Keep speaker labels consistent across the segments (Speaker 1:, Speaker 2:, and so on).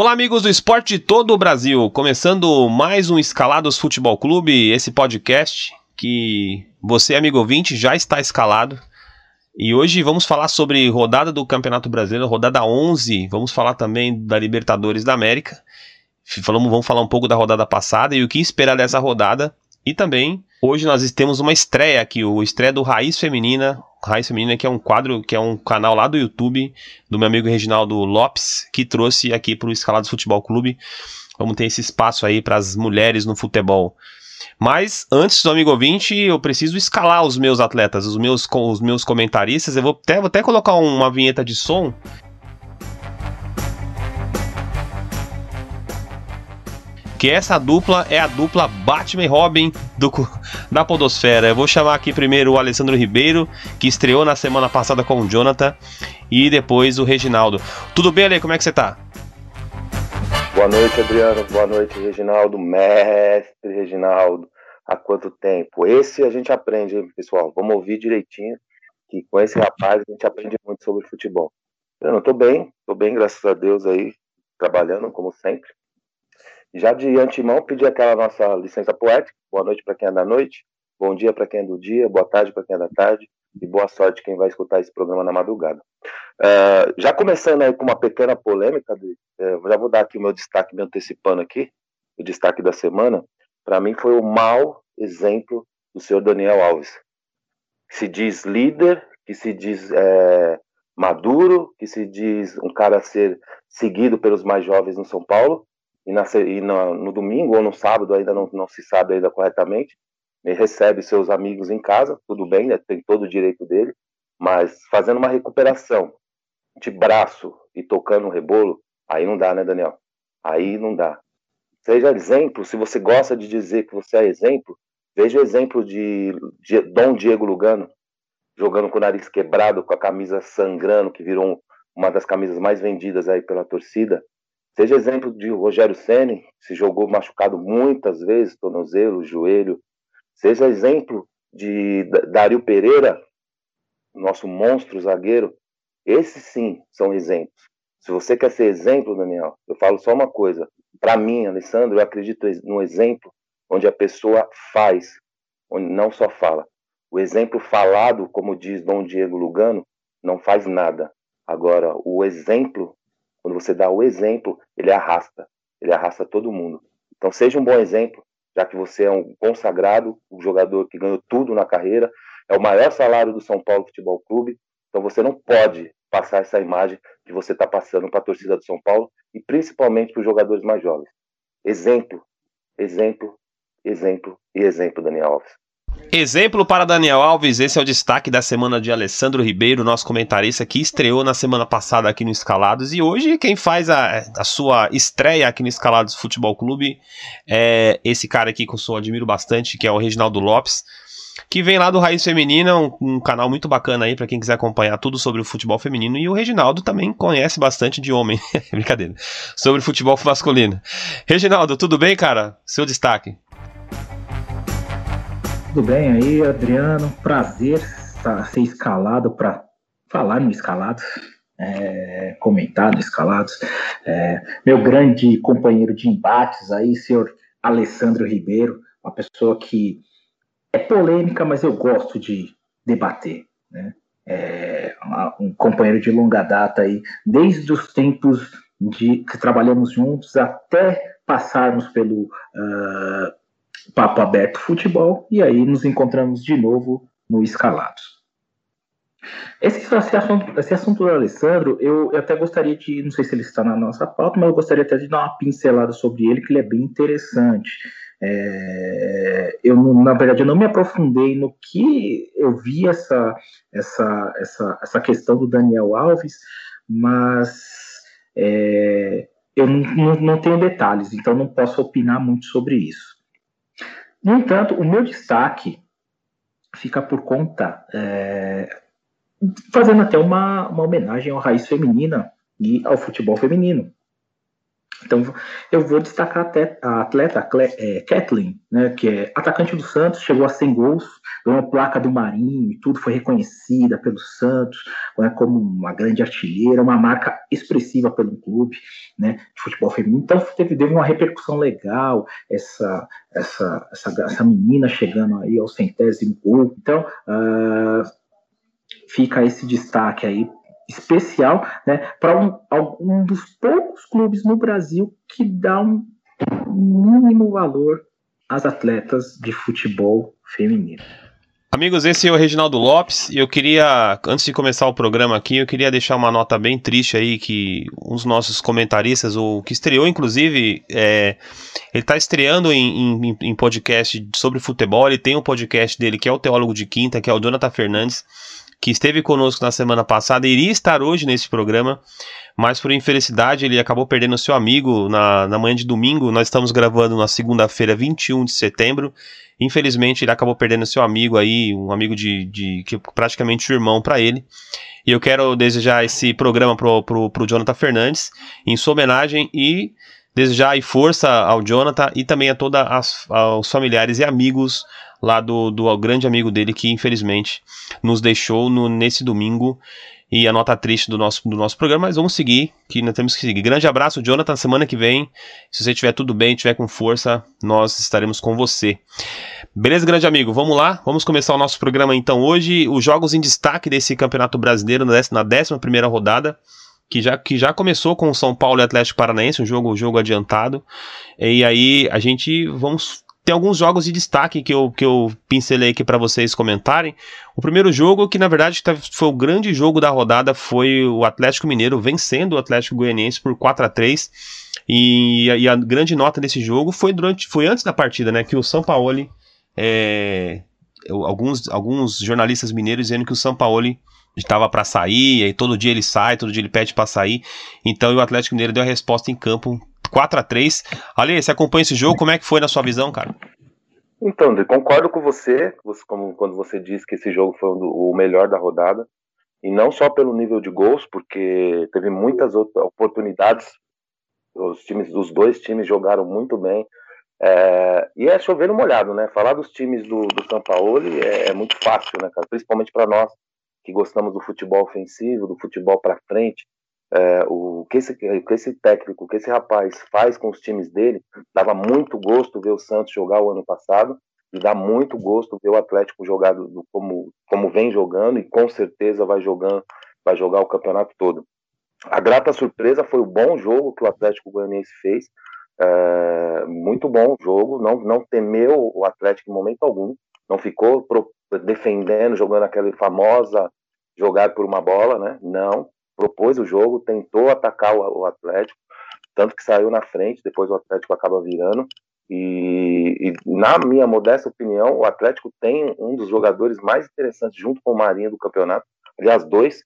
Speaker 1: Olá, amigos do esporte de todo o Brasil. Começando mais um Escalados Futebol Clube, esse podcast que você, amigo ouvinte, já está escalado. E hoje vamos falar sobre rodada do Campeonato Brasileiro, rodada 11. Vamos falar também da Libertadores da América. Falamos, vamos falar um pouco da rodada passada e o que esperar dessa rodada. E também, hoje nós temos uma estreia aqui, o estreia do Raiz Feminina, Raiz Feminina, que é um quadro, que é um canal lá do YouTube, do meu amigo Reginaldo Lopes, que trouxe aqui para o Escalados Futebol Clube. Vamos ter esse espaço aí para as mulheres no futebol. Mas antes do amigo ouvinte, eu preciso escalar os meus atletas, os meus, os meus comentaristas. Eu vou até, vou até colocar uma vinheta de som que essa dupla é a dupla Batman e Robin do, da Podosfera. Eu vou chamar aqui primeiro o Alessandro Ribeiro, que estreou na semana passada com o Jonathan, e depois o Reginaldo. Tudo bem, Ale? Como é que você tá?
Speaker 2: Boa noite, Adriano. Boa noite, Reginaldo. Mestre Reginaldo. Há quanto tempo? Esse a gente aprende, hein, pessoal? Vamos ouvir direitinho, que com esse rapaz a gente aprende muito sobre futebol. Eu não tô bem, tô bem, graças a Deus aí, trabalhando como sempre. Já de antemão, pedir aquela nossa licença poética. Boa noite para quem é da noite, bom dia para quem é do dia, boa tarde para quem é da tarde e boa sorte quem vai escutar esse programa na madrugada. Uh, já começando aí com uma pequena polêmica, uh, já vou dar aqui o meu destaque, me antecipando aqui, o destaque da semana. Para mim foi o mau exemplo do senhor Daniel Alves. Se diz líder, que se diz é, maduro, que se diz um cara a ser seguido pelos mais jovens no São Paulo, e, na, e no, no, domingo ou no sábado, ainda não, não se sabe ainda corretamente, recebe seus amigos em casa, tudo bem, né, tem todo o direito dele, mas fazendo uma recuperação de braço e tocando um rebolo, aí não dá, né, Daniel? Aí não dá. Seja exemplo, se você gosta de dizer que você é exemplo, veja o exemplo de, de Dom Diego Lugano, jogando com o nariz quebrado, com a camisa sangrando, que virou uma das camisas mais vendidas aí pela torcida, Seja exemplo de Rogério Ceni, se jogou machucado muitas vezes, tornozelo, joelho. Seja exemplo de Dario Pereira, nosso monstro zagueiro. Esses sim são exemplos. Se você quer ser exemplo, Daniel, eu falo só uma coisa. Para mim, Alessandro, eu acredito no exemplo onde a pessoa faz, onde não só fala. O exemplo falado, como diz Dom Diego Lugano, não faz nada. Agora, o exemplo quando você dá o exemplo, ele arrasta, ele arrasta todo mundo. Então seja um bom exemplo, já que você é um consagrado, um jogador que ganhou tudo na carreira, é o maior salário do São Paulo Futebol Clube, então você não pode passar essa imagem que você está passando para a torcida do São Paulo e principalmente para os jogadores mais jovens. Exemplo, exemplo, exemplo e exemplo, Daniel Alves.
Speaker 1: Exemplo para Daniel Alves, esse é o destaque da semana de Alessandro Ribeiro, nosso comentarista que estreou na semana passada aqui no Escalados e hoje quem faz a, a sua estreia aqui no Escalados Futebol Clube é esse cara aqui que eu admiro bastante, que é o Reginaldo Lopes, que vem lá do Raiz Feminina, um, um canal muito bacana aí para quem quiser acompanhar tudo sobre o futebol feminino e o Reginaldo também conhece bastante de homem, brincadeira, sobre futebol masculino. Reginaldo, tudo bem, cara? Seu destaque.
Speaker 3: Tudo bem aí, Adriano? Prazer ser escalado para falar no Escalados, é, comentar no Escalados. É, meu grande companheiro de embates aí, senhor Alessandro Ribeiro, uma pessoa que é polêmica, mas eu gosto de debater, né? É, um companheiro de longa data aí, desde os tempos de que trabalhamos juntos até passarmos pelo uh, Papo Aberto Futebol e aí nos encontramos de novo no Escalados. Esse, esse, assunto, esse assunto do Alessandro, eu, eu, até gostaria de, não sei se ele está na nossa pauta, mas eu gostaria até de dar uma pincelada sobre ele, que ele é bem interessante. É, eu, na verdade, eu não me aprofundei no que eu vi essa, essa, essa, essa questão do Daniel Alves, mas é, eu não, não, não tenho detalhes, então não posso opinar muito sobre isso. No entanto, o meu destaque fica por conta, é, fazendo até uma, uma homenagem à raiz feminina e ao futebol feminino. Então, eu vou destacar a atleta é, Kathleen, né, que é atacante do Santos, chegou a 100 gols, ganhou uma placa do Marinho e tudo, foi reconhecida pelo Santos né, como uma grande artilheira, uma marca expressiva pelo clube né, de futebol feminino. Então, teve, teve uma repercussão legal essa, essa, essa, essa menina chegando aí ao centésimo gol. Então, uh, fica esse destaque aí especial né, para um, um dos poucos clubes no Brasil que dá um mínimo valor às atletas de futebol feminino.
Speaker 1: Amigos, esse é o Reginaldo Lopes e eu queria, antes de começar o programa aqui, eu queria deixar uma nota bem triste aí que um dos nossos comentaristas, o que estreou inclusive, é, ele está estreando em, em, em, podcast sobre futebol, ele tem um podcast dele que é o Teólogo de Quinta, que é o Jonathan Fernandes, que esteve conosco na semana passada, iria estar hoje nesse programa, mas por infelicidade ele acabou perdendo seu amigo na, na manhã de domingo. Nós estamos gravando na segunda-feira, 21 de setembro. Infelizmente ele acabou perdendo seu amigo aí, um amigo de, de que praticamente um irmão para ele. E eu quero desejar esse programa pro, pro, pro Jonathan Fernandes em sua homenagem e desejar aí força ao Jonathan e também a todos os familiares e amigos lá do, do grande amigo dele que infelizmente nos deixou no, nesse domingo. E a nota triste do nosso, do nosso programa, mas vamos seguir, que nós temos que seguir. Grande abraço, Jonathan, semana que vem, se você estiver tudo bem, estiver com força, nós estaremos com você. Beleza, grande amigo, vamos lá, vamos começar o nosso programa então hoje, os jogos em destaque desse Campeonato Brasileiro na 11 primeira rodada, que já, que já começou com o São Paulo e Atlético Paranaense, um jogo, um jogo adiantado, e aí a gente vamos tem alguns jogos de destaque que eu, que eu pincelei aqui para vocês comentarem. O primeiro jogo, que na verdade foi o grande jogo da rodada, foi o Atlético Mineiro vencendo o Atlético Goianiense por 4 a 3 e, e a grande nota desse jogo foi durante foi antes da partida, né? Que o São Paulo é, alguns, alguns jornalistas mineiros dizendo que o São Paulo estava para sair, e todo dia ele sai, todo dia ele pede para sair. Então o Atlético Mineiro deu a resposta em campo 4 a 3 Ali, você acompanha esse jogo, como é que foi na sua visão, cara?
Speaker 2: Então, concordo com você, como quando você disse que esse jogo foi o melhor da rodada, e não só pelo nível de gols, porque teve muitas outras oportunidades, os times, os dois times jogaram muito bem, é, e é chover no molhado, né? Falar dos times do, do São Paulo é, é muito fácil, né, cara? Principalmente para nós que gostamos do futebol ofensivo, do futebol para frente, é, o que esse, que esse técnico, que esse rapaz faz com os times dele, dava muito gosto ver o Santos jogar o ano passado e dá muito gosto ver o Atlético jogar do, como, como vem jogando e com certeza vai jogando, vai jogar o campeonato todo. A grata surpresa foi o bom jogo que o Atlético Goianiense fez, é, muito bom jogo, não, não temeu o Atlético em momento algum, não ficou pro, defendendo, jogando aquela famosa jogar por uma bola, né? Não, propôs o jogo, tentou atacar o, Atlético, tanto que saiu na frente, depois o Atlético acaba virando. E, e, na minha modesta opinião, o Atlético tem um dos jogadores mais interessantes junto com o Marinho do campeonato. Aliás, dois,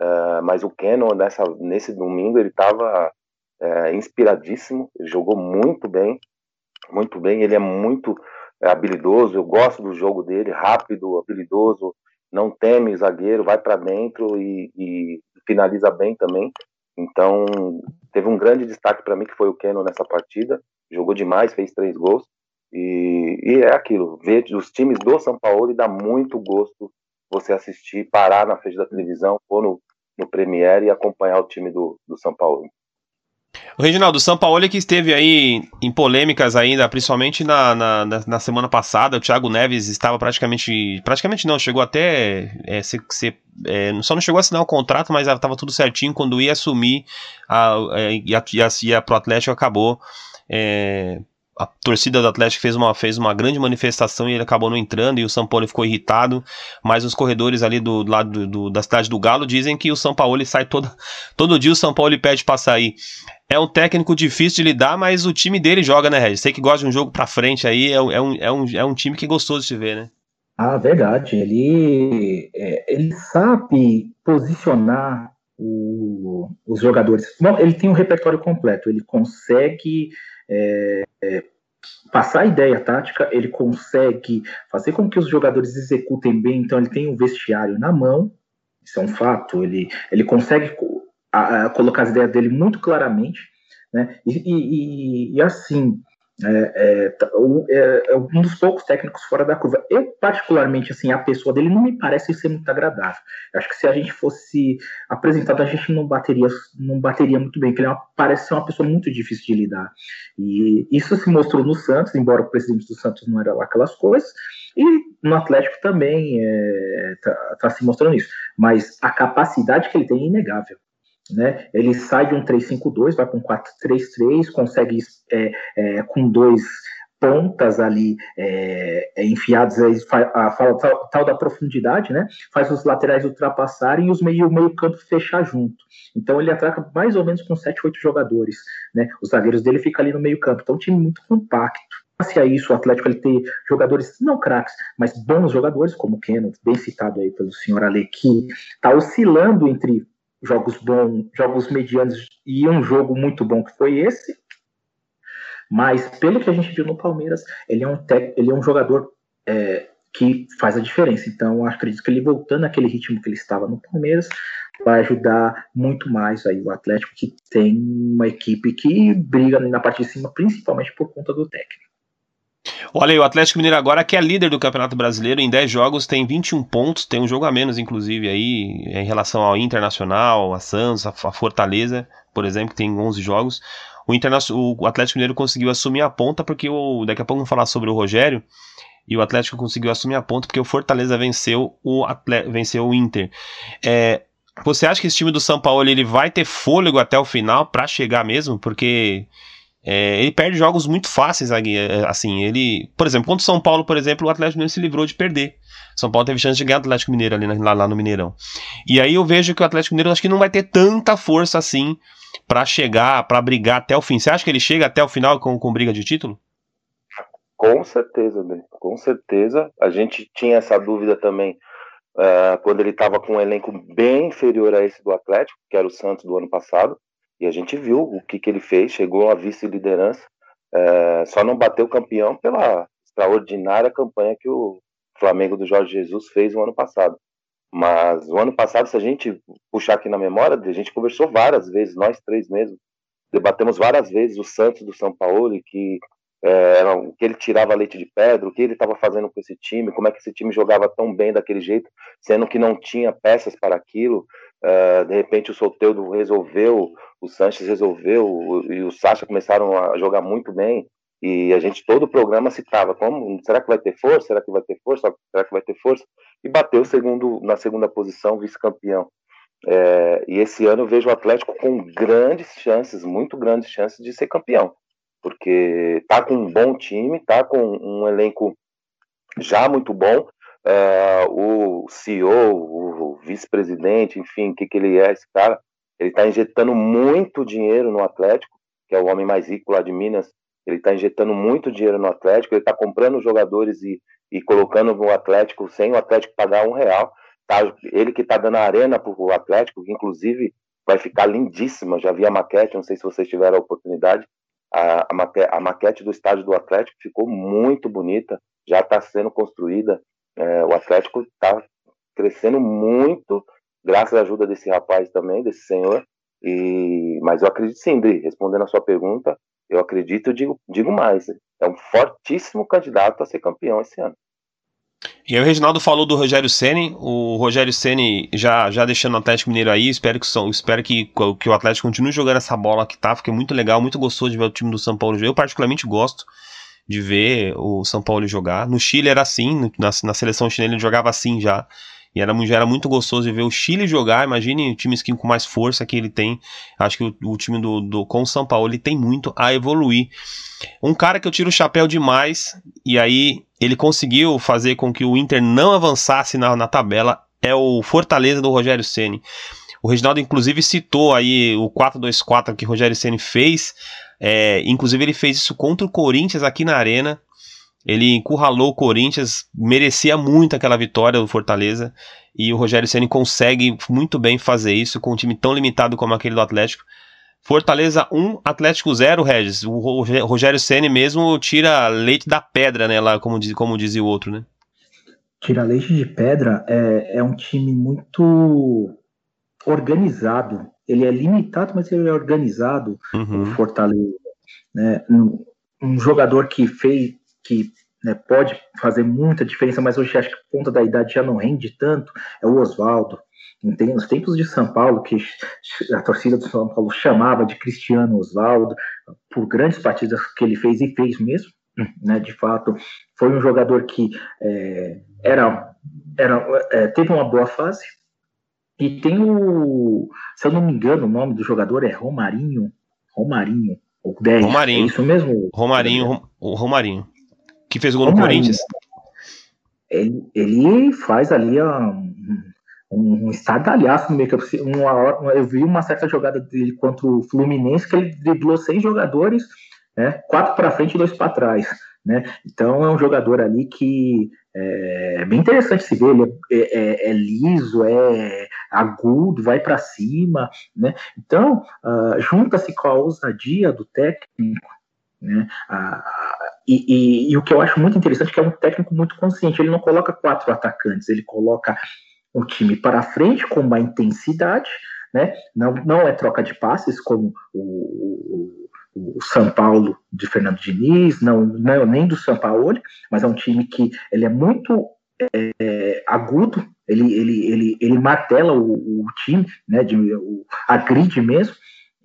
Speaker 2: uh, mas o Keno nessa, nesse domingo ele estava uh, inspiradíssimo, ele jogou muito bem, muito bem. Ele é muito uh, habilidoso, eu gosto do jogo dele, rápido, habilidoso, não teme zagueiro, vai para dentro e, e, finaliza bem também. Então, teve um grande destaque para mim que foi o Keno nessa partida. Jogou demais, fez três gols. E, e, é aquilo, ver os times do São Paulo e dá muito gosto você assistir, parar na frente da televisão ou no, no Premiere e acompanhar o time do, do São Paulo.
Speaker 1: O Reginaldo, São Paulo que esteve aí em polêmicas ainda, principalmente na, na, na, semana passada, o Thiago Neves estava praticamente, praticamente não, chegou até é, é, só não chegou a assinar o contrato, mas estava tudo certinho quando ia assumir a, é, a, a, e a, pro Atlético acabou é, a torcida do Atlético fez uma, fez uma grande manifestação e ele acabou não entrando e o São Paulo ficou irritado. Mas os corredores ali do, do lado do, do, da cidade do Galo dizem que o São Paulo sai todo, todo dia o São Paulo pede para sair. É um técnico difícil de lidar, mas o time dele joga, né, Regis? Você que gosta de um jogo pra frente aí, é, é, um, é, um, é um time que é gostoso de ver, né?
Speaker 3: Ah, verdade. Ele, é, ele sabe posicionar o, os jogadores. Não, ele tem um repertório completo. Ele consegue é, é, passar a ideia tática, ele consegue fazer com que os jogadores executem bem, então ele tem o um vestiário na mão, isso é um fato, ele, ele consegue a, a, colocar as ideias dele muito claramente, Né? E, e, e assim, é, é, é, é, um dos poucos técnicos fora da curva. Eu, particularmente, assim, a pessoa dele não me parece ser muito agradável. Eu acho que se a gente fosse apresentado, a gente não bateria, não bateria muito bem, porque ele é uma, parece ser uma pessoa muito difícil de lidar. E isso se mostrou no Santos, embora o presidente do Santos não era lá aquelas coisas, e no Atlético também está é, tá se mostrando isso. Mas a capacidade que ele tem é inegável. Né? Ele sai de um 3-5-2, vai para um 4-3-3, consegue é, é, com dois pontas ali é, é enfiados aí, a, fala tal, tal, da profundidade, né? Faz os laterais ultrapassarem e os meio, o meio campo fechar junto. Então ele ataca mais ou menos com 7, 8 jogadores, né? Os zagueiros dele ficam ali no meio campo. Então um time muito compacto. Se a isso, o Atlético ele tem jogadores não craques, mas bons jogadores, como o Keno, bem citado aí pelo senhor Ale, que está oscilando entre jogos bons, jogos medianos e um jogo muito bom que foi esse. Mas pelo que a gente viu no Palmeiras, ele é um, ele é um jogador é, que faz a diferença. Então, acredito que ele voltando àquele ritmo que ele estava no Palmeiras vai ajudar muito mais aí o Atlético, que tem uma equipe que briga na parte de cima, principalmente por conta do técnico.
Speaker 1: Olha aí, o Atlético Mineiro agora que é líder do Campeonato Brasileiro, em 10 jogos tem 21 pontos, tem um jogo a menos, inclusive, aí, em relação ao Internacional, a Santos, a Fortaleza, por exemplo, que tem 11 jogos. O, o Atlético Mineiro conseguiu assumir a ponta, porque o, daqui a pouco vamos falar sobre o Rogério, e o Atlético conseguiu assumir a ponta porque o Fortaleza venceu o, Atlético, venceu o Inter. É, você acha que esse time do São Paulo ele vai ter fôlego até o final para chegar mesmo? Porque é, ele perde jogos muito fáceis, é, assim, ele, por exemplo, contra o São Paulo, por exemplo, o Atlético Mineiro se livrou de perder. São Paulo teve chance de ganhar o Atlético Mineiro ali lá, lá, no Mineirão. E aí eu vejo que o Atlético Mineiro acho que não vai ter tanta força assim para chegar, para brigar até o fim. Você acha que ele chega até o final com, com briga de título?
Speaker 2: Com certeza, Ben. com certeza. A gente tinha essa dúvida também uh, quando ele estava com um elenco bem inferior a esse do Atlético, que era o Santos do ano passado. E a gente viu o que, que ele fez, chegou à vice-liderança, é, só não bateu campeão pela extraordinária campanha que o Flamengo do Jorge Jesus fez no ano passado. Mas o ano passado, se a gente puxar aqui na memória, a gente conversou várias vezes, nós três mesmo, debatemos várias vezes o Santos do São Paulo, que é, que ele tirava leite de pedra, o que ele estava fazendo com esse time, como é que esse time jogava tão bem daquele jeito, sendo que não tinha peças para aquilo. Uh, de repente o Solteudo resolveu, o Sanches resolveu, e o Sacha começaram a jogar muito bem. E a gente, todo o programa citava como, será que vai ter força? Será que vai ter força? Será que vai ter força? E bateu segundo, na segunda posição, vice-campeão. É, e esse ano eu vejo o Atlético com grandes chances, muito grandes chances de ser campeão. Porque tá com um bom time, tá com um elenco já muito bom. É, o CEO, o vice-presidente, enfim, o que, que ele é, esse cara, ele está injetando muito dinheiro no Atlético, que é o homem mais rico lá de Minas. Ele está injetando muito dinheiro no Atlético, ele está comprando jogadores e, e colocando no Atlético sem o Atlético pagar um real. Tá, ele que está dando a arena para o Atlético, que inclusive vai ficar lindíssima. Já vi a maquete, não sei se vocês tiveram a oportunidade. A, a, maquete, a maquete do estádio do Atlético ficou muito bonita, já está sendo construída. É, o Atlético está crescendo muito graças à ajuda desse rapaz também, desse senhor. E, mas eu acredito sim, Dri, respondendo a sua pergunta, eu acredito, digo, digo mais, é um fortíssimo candidato a ser campeão esse ano.
Speaker 1: E aí o Reginaldo falou do Rogério Ceni, o Rogério Ceni já, já deixando o Atlético Mineiro aí, espero que espero que, que o Atlético continue jogando essa bola que tá, porque é muito legal, muito gostoso de ver o time do São Paulo jogar. Eu particularmente gosto de ver o São Paulo jogar. No Chile era assim, na, na seleção chilena ele jogava assim já. E era, já era muito gostoso de ver o Chile jogar. Imagine o time skin com mais força que ele tem. Acho que o, o time do, do, com o São Paulo ele tem muito a evoluir. Um cara que eu tiro o chapéu demais, e aí ele conseguiu fazer com que o Inter não avançasse na, na tabela, é o Fortaleza do Rogério Ceni. O Reginaldo, inclusive, citou aí o 4-2-4 que o Rogério Ceni fez. É, inclusive, ele fez isso contra o Corinthians aqui na Arena. Ele encurralou o Corinthians, merecia muito aquela vitória do Fortaleza. E o Rogério Ceni consegue muito bem fazer isso com um time tão limitado como aquele do Atlético. Fortaleza 1, Atlético 0, Regis. O Rogério Ceni mesmo tira leite da pedra, né? Lá, como, diz, como dizia o outro, né?
Speaker 3: Tira leite de pedra é, é um time muito organizado ele é limitado, mas ele é organizado, uhum. o Fortaleza. Né? Um, um, jogador que fez, que né, pode fazer muita diferença, mas hoje acho que por conta da idade já não rende tanto, é o Oswaldo. Nos tempos de São Paulo, que a torcida do São Paulo chamava de Cristiano Oswaldo, por grandes partidas que ele fez e fez mesmo, né, de fato, foi um jogador que é, era, era, é, teve uma boa fase. E tem o, se eu não me engano, o nome do jogador é Romarinho, Romarinho,
Speaker 1: o 10.
Speaker 3: Romarinho. É isso mesmo?
Speaker 1: Romarinho, o Romarinho. Que fez o gol no Corinthians.
Speaker 3: Ele, ele faz ali um, um estardalhaço no meio campo. Uma, eu vi uma certa jogada dele contra o Fluminense que ele driblou seis jogadores, né, quatro para frente e dois para trás. Né? Então é um jogador ali que é bem interessante se ver. Ele é, é, é liso, é agudo, vai para cima. Né? Então uh, junta-se com a ousadia do técnico. Né? e, e, e, o que eu acho muito interessante é que é um técnico muito consciente. Ele não coloca quatro atacantes, ele coloca o time para frente com uma intensidade, né? Não, não é troca de passes como o, o, o São Paulo de Fernando Diniz, não, não nem do São Paulo, mas é um time que ele é muito é, agudo, ele, ele, ele, ele martela o, o time, né? De, o, agride mesmo.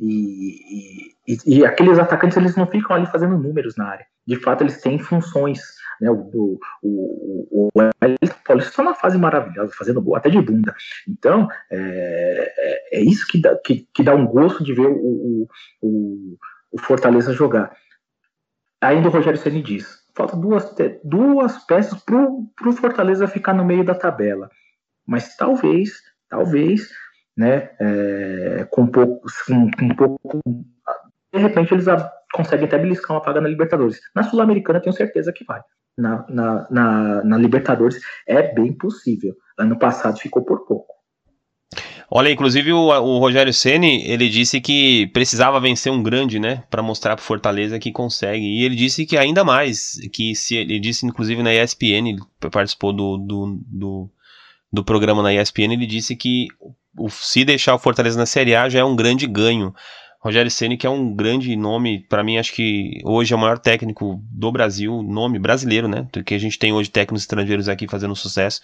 Speaker 3: E, e, e, aqueles atacantes eles não ficam ali fazendo números na área. De fato, eles têm funções né? O, o, o, o Wellington Paulista está na fase maravilhosa, fazendo gol até de bunda. Então, é, é, é isso que dá, que, que, dá um gosto de ver o, o, o Fortaleza jogar. Ainda o Rogério Ceni diz: falta duas, duas peças para o Fortaleza ficar no meio da tabela. Mas talvez, talvez, né, é, com, pouco, com, com pouco. De repente eles conseguem até beliscar uma vaga na Libertadores. Na Sul-Americana, tenho certeza que vai na, na, na, na Libertadores é bem possível. Ano passado ficou por pouco.
Speaker 1: Olha, inclusive o, o Rogério Ceni ele disse que precisava vencer um grande, né, para mostrar para Fortaleza que consegue. E ele disse que ainda mais, que se ele disse inclusive na ESPN, ele participou do, do, do, do programa na ESPN, ele disse que o, se deixar o Fortaleza na Série A já é um grande ganho. Rogério Ceni que é um grande nome, para mim acho que hoje é o maior técnico do Brasil, nome brasileiro, né? Porque a gente tem hoje técnicos estrangeiros aqui fazendo sucesso,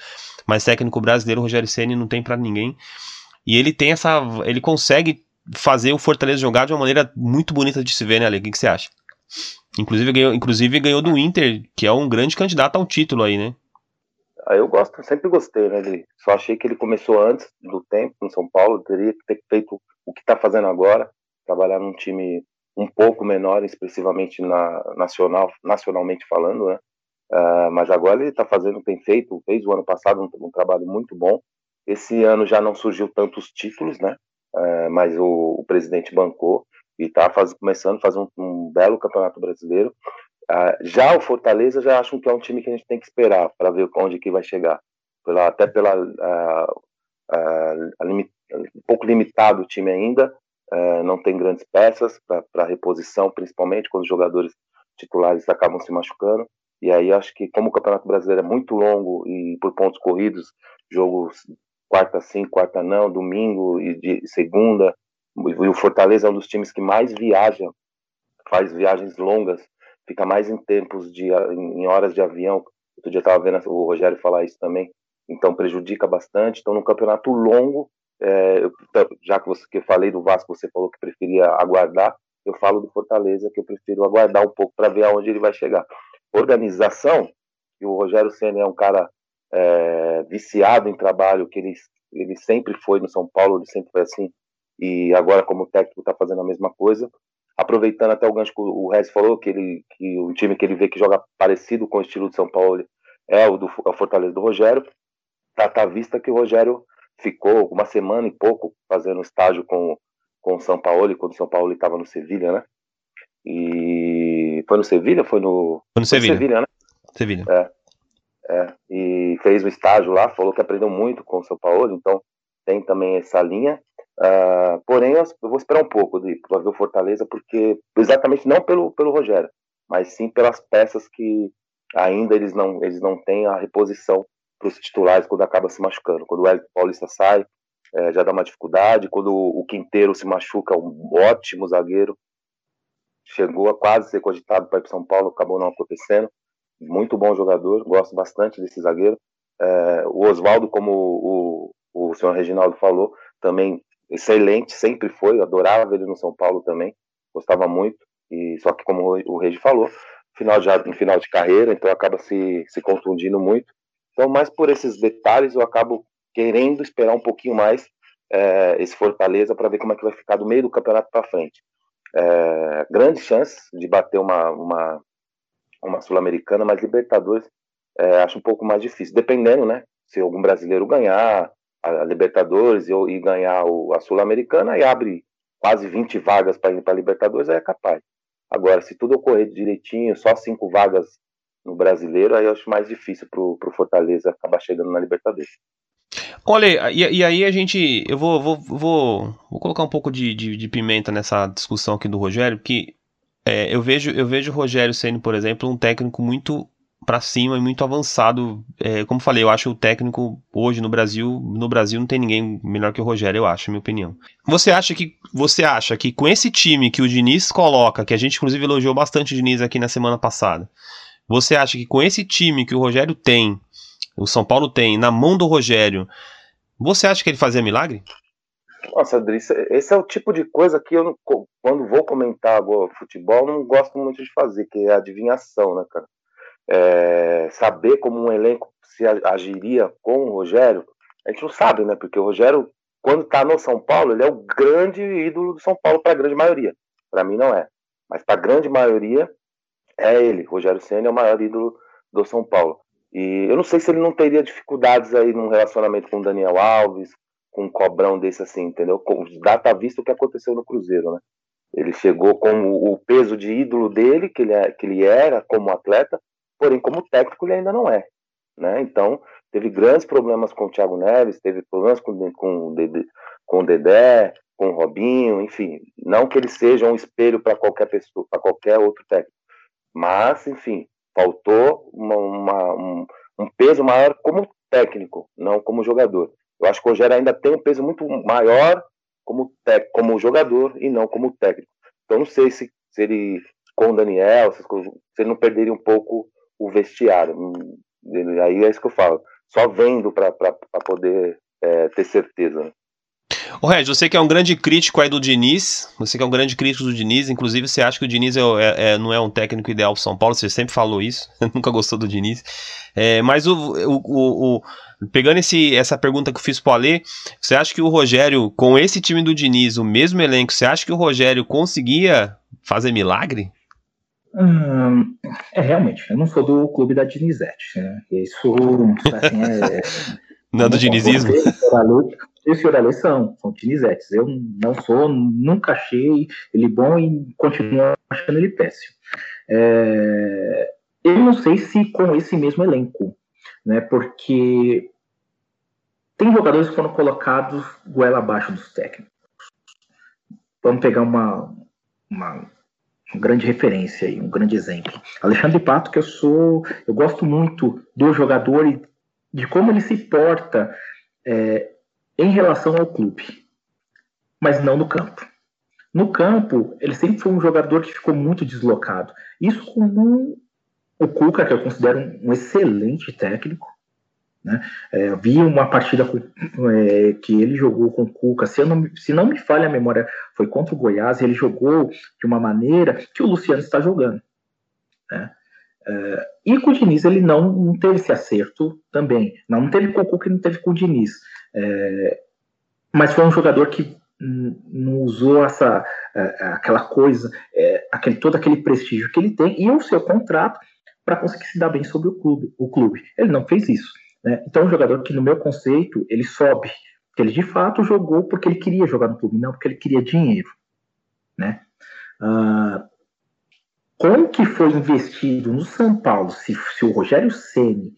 Speaker 1: mas técnico brasileiro, Rogério Ceni não tem para ninguém. E ele tem essa, ele consegue fazer o Fortaleza jogar de uma maneira muito bonita de se ver, né, Ale? O que, você acha? Inclusive ganhou, inclusive ganhou do Inter, que é um grande candidato ao título aí, né?
Speaker 2: Eu gosto, sempre gostei, né? Só achei que ele começou antes do tempo no São Paulo, teria que ter feito o que está fazendo agora trabalhar num time um pouco menor, expressivamente na, nacional, nacionalmente falando, né? Uh, mas agora ele está fazendo, tem feito, fez o ano passado um, um, trabalho muito bom. Esse ano já não surgiu tantos títulos, né? Uh, mas o, o, presidente bancou e está começando a fazer um, um, belo campeonato brasileiro. Uh, já o Fortaleza já acho que é um time que a gente tem que esperar para ver onde que vai chegar. Pela, até pela limit, um pouco limitado o time ainda, é, não tem grandes peças para reposição, principalmente quando os jogadores titulares acabam se machucando. E aí acho que como o Campeonato Brasileiro é muito longo e por pontos corridos, jogos quarta sim, quarta não, domingo e de segunda, e o Fortaleza é um dos times que mais viaja, faz viagens longas, fica mais em tempos de em horas de avião. Outro dia estava vendo o Rogério falar isso também. Então prejudica bastante. Então no campeonato longo é, já que você que eu falei do Vasco, você falou que preferia aguardar. Eu falo do Fortaleza que eu prefiro aguardar um pouco para ver aonde ele vai chegar. Organização, e o Rogério Senna é um cara é, viciado em trabalho, que ele, ele sempre foi no São Paulo, ele sempre foi assim, e agora como técnico está fazendo a mesma coisa. Aproveitando até o gancho que o Rez falou, que, ele, que o time que ele vê que joga parecido com o estilo de São Paulo é o do é o Fortaleza do Rogério. Tá, tá vista que o Rogério ficou uma semana e pouco fazendo estágio com, com o São Paulo, quando o São Paulo estava no Sevilha, né? E foi no Sevilha? Foi no,
Speaker 1: foi no Sevilha.
Speaker 2: Sevilha, né?
Speaker 1: Sevilha.
Speaker 2: É, é. E fez o estágio lá, falou que aprendeu muito com o São Paulo, então tem também essa linha. Uh, porém, eu vou esperar um pouco para ver o Fortaleza, porque exatamente não pelo, pelo Rogério, mas sim pelas peças que ainda eles não, eles não têm a reposição para os titulares quando acaba se machucando. Quando o Hélio Paulista sai, é, já dá uma dificuldade. Quando o Quinteiro se machuca, um ótimo zagueiro. Chegou a quase ser cogitado para ir para São Paulo, acabou não acontecendo. Muito bom jogador, gosto bastante desse zagueiro. É, o Oswaldo, como o, o, senhor Reginaldo falou, também excelente, sempre foi, adorava ele no São Paulo também, gostava muito. E só que como o Regi falou, final já final de carreira, então acaba se, se contundindo muito. Então, mais por esses detalhes, eu acabo querendo esperar um pouquinho mais é, esse Fortaleza para ver como é que vai ficar do meio do campeonato para frente. É, grande chance de bater uma, uma, uma Sul-Americana, mas Libertadores é, acho um pouco mais difícil, dependendo, né? Se algum brasileiro ganhar a Libertadores e, e ganhar o, a Sul-Americana, aí abre quase 20 vagas para ir para a Libertadores, aí é capaz. Agora, se tudo ocorrer direitinho, só cinco vagas no brasileiro, aí eu acho mais difícil para o Fortaleza acabar chegando na Libertadores.
Speaker 1: Olha, e, e, aí a gente. Eu vou, vou, vou, vou colocar um pouco de, de, de pimenta nessa discussão aqui do Rogério, porque é, eu, vejo, eu vejo o Rogério sendo, por exemplo, um técnico muito para cima e muito avançado. É, como falei, eu acho o técnico hoje no Brasil, no Brasil não tem ninguém melhor que o Rogério, eu acho, minha opinião. Você acha que você acha que com esse time que o Diniz coloca, que a gente inclusive elogiou bastante o Diniz aqui na semana passada, você acha que com esse time que o Rogério tem, o São Paulo tem, na mão do Rogério, você acha que ele fazia milagre?
Speaker 2: Nossa, Adrice, esse é o tipo de coisa que eu, quando vou comentar agora futebol, não gosto muito de fazer, que é adivinhação, né, cara? É, saber como um elenco se agiria com o Rogério, a gente não sabe, né? Porque o Rogério, quando tá no São Paulo, ele é o grande ídolo do São Paulo para a grande maioria. Para mim não é, mas para a grande maioria é ele. Rogério Senna é o maior ídolo do São Paulo. E eu não sei se ele não teria dificuldades aí num relacionamento com o Daniel Alves, com um cobrão desse assim, entendeu? Data visto o que aconteceu no Cruzeiro, né? Ele chegou com o peso de ídolo dele, que ele, é, que ele era como atleta, porém como técnico ele ainda não é. Né? Então, teve grandes problemas com o Thiago Neves, teve problemas com, com, com o Dedé, com o Robinho, enfim. Não que ele seja um espelho para qualquer pessoa, para qualquer outro técnico. Mas, enfim, faltou uma, uma, um, um, peso maior como técnico, não como jogador. Eu acho que o Rogério ainda tem um peso muito maior como, como jogador e não como técnico. Então não sei se, se ele, com o Daniel, se ele não perderia um pouco o vestiário. Aí é isso que eu falo. Só vendo para poder é, ter certeza. Né?
Speaker 1: O Red, você que é um grande crítico aí do Diniz, você que é um grande crítico do Diniz, inclusive você acha que o Diniz é, é, é não é um técnico ideal para São Paulo, você sempre falou isso, nunca gostou do Diniz. É, mas o, o, o, o, pegando esse, essa pergunta que eu fiz pro Alê, você acha que o Rogério, com esse time do Diniz, o mesmo elenco, você acha que o Rogério conseguia fazer milagre?
Speaker 3: Hum, é, realmente, eu não sou do clube da Dinizete, né? Isso, assim, é...
Speaker 1: Não é do dinizismo?
Speaker 3: e senhor Ale são, são tinizetes. Eu não sou, nunca achei ele bom e continuo achando ele péssimo. É, eu não sei se com esse mesmo elenco, né? Porque tem jogadores que foram colocados goela abaixo dos técnicos. Vamos pegar uma, uma, uma grande referência aí, um grande exemplo. Alexandre Pato, que eu sou, eu gosto muito do jogador e de como ele se porta é, em relação ao clube, mas não no campo. No campo, ele sempre foi um jogador que ficou muito deslocado. Isso com o Cuca, que eu considero um excelente técnico. Né? É, vi uma partida com, é, que ele jogou com o Cuca, se, não, se não me falha a memória, foi contra o Goiás, ele jogou de uma maneira que o Luciano está jogando. Né? É, e com o Diniz ele não, não, teve esse acerto também. Não, teve com o Cuca e não teve com o Diniz. É, mas foi um jogador que não usou essa é, aquela coisa, é, aquele, todo aquele prestígio que ele tem e o seu contrato para conseguir se dar bem sobre o clube. O clube. Ele não fez isso. Né? Então, é um jogador que, no meu conceito, ele sobe. Porque ele de fato jogou porque ele queria jogar no clube, não porque ele queria dinheiro. Né? Uh, com o que foi investido no São Paulo, se, se o Rogério Ceni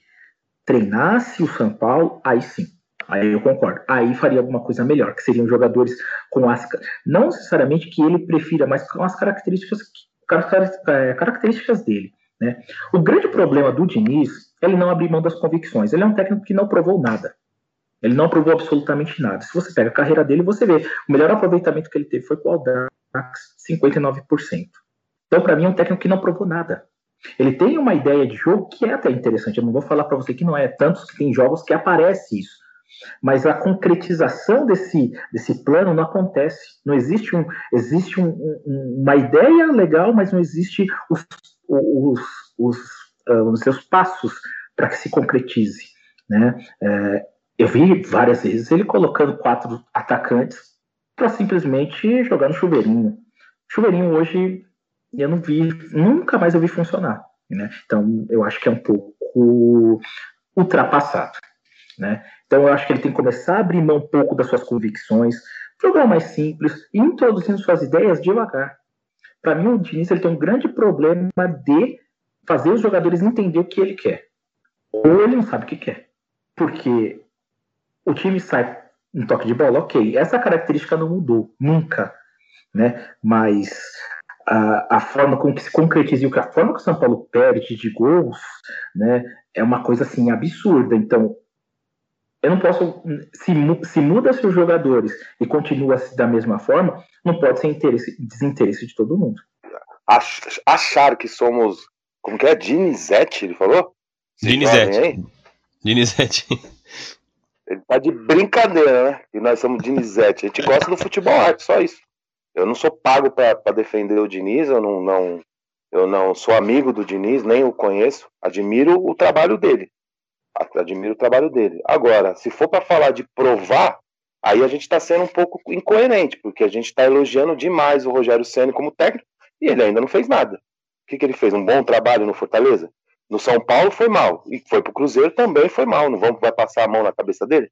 Speaker 3: treinasse o São Paulo, aí sim Aí eu concordo. Aí faria alguma coisa melhor, que seriam jogadores com as. Não necessariamente que ele prefira, mas com as características, é, características dele. Né? O grande problema do Diniz ele não abrir mão das convicções. Ele é um técnico que não provou nada. Ele não provou absolutamente nada. Se você pega a carreira dele, você vê. O melhor aproveitamento que ele teve foi com o Aldax, 59%. Então, para mim, é um técnico que não provou nada. Ele tem uma ideia de jogo que é até interessante. Eu não vou falar para você que não é. Tantos que tem jogos que aparece isso. Mas a concretização desse, desse plano não acontece. Não existe, um, existe um, um, uma ideia legal, mas não existe os, os, os, uh, os seus passos para que se concretize. Né? É, eu vi várias vezes ele colocando quatro atacantes para simplesmente jogar no chuveirinho. Chuveirinho hoje eu não vi, nunca mais eu vi funcionar. Né? Então eu acho que é um pouco ultrapassado. Né? Então eu acho que ele tem que começar a abrir mão um pouco das suas convicções, jogar mais simples introduzindo suas ideias devagar. Para mim, o Diniz ele tem um grande problema de fazer os jogadores entender o que ele quer. Ou ele não sabe o que quer. Porque o time sai um toque de bola, ok. Essa característica não mudou, nunca. Né? Mas a, a forma com que se concretiza e a forma que o São Paulo perde de gols né, é uma coisa assim absurda. Então, eu não posso. Se, se muda-se os jogadores e continua da mesma forma, não pode ser interesse, desinteresse de todo mundo.
Speaker 2: Achar que somos. Como que é? Dinizete, ele falou?
Speaker 1: Dinizete. Dinizete.
Speaker 2: Ele tá de brincadeira, né? E nós somos Dinizete. A gente gosta do futebol arte, só isso. Eu não sou pago para defender o Diniz, eu não, não, eu não sou amigo do Diniz, nem o conheço. Admiro o trabalho dele. Admiro o trabalho dele. Agora, se for para falar de provar, aí a gente está sendo um pouco incoerente, porque a gente está elogiando demais o Rogério Senna como técnico e ele ainda não fez nada. Que, que ele fez? Um bom trabalho no Fortaleza? No São Paulo foi mal. E foi pro Cruzeiro também foi mal. Não vamos vai passar a mão na cabeça dele?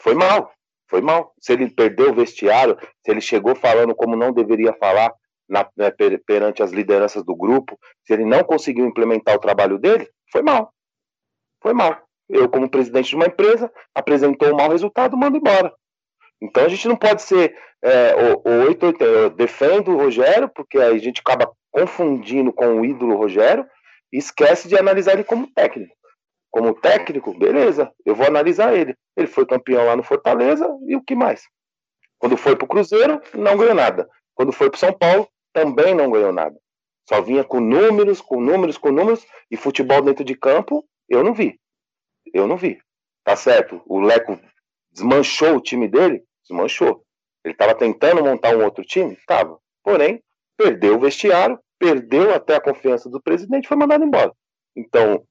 Speaker 2: Foi mal. Foi mal. Se ele perdeu o vestiário, se ele chegou falando como não deveria falar na, né, perante as lideranças do grupo, se ele não conseguiu implementar o trabalho dele, foi mal. Foi mal. Eu, como presidente de uma empresa, apresentou um mau resultado, mando embora. Então a gente não pode ser é, o, o 880. Eu defendo o Rogério, porque aí a gente acaba confundindo com o ídolo Rogério e esquece de analisar ele como técnico. Como técnico, beleza, eu vou analisar ele. Ele foi campeão lá no Fortaleza e o que mais? Quando foi para o Cruzeiro, não ganhou nada. Quando foi para São Paulo, também não ganhou nada. Só vinha com números, com números, com números, e futebol dentro de campo eu não vi. Eu não vi. Tá certo? O Leco desmanchou o time dele? Desmanchou. Ele estava tentando montar um outro time? Tava. Porém, perdeu o vestiário, perdeu até a confiança do presidente e foi mandado embora. Então,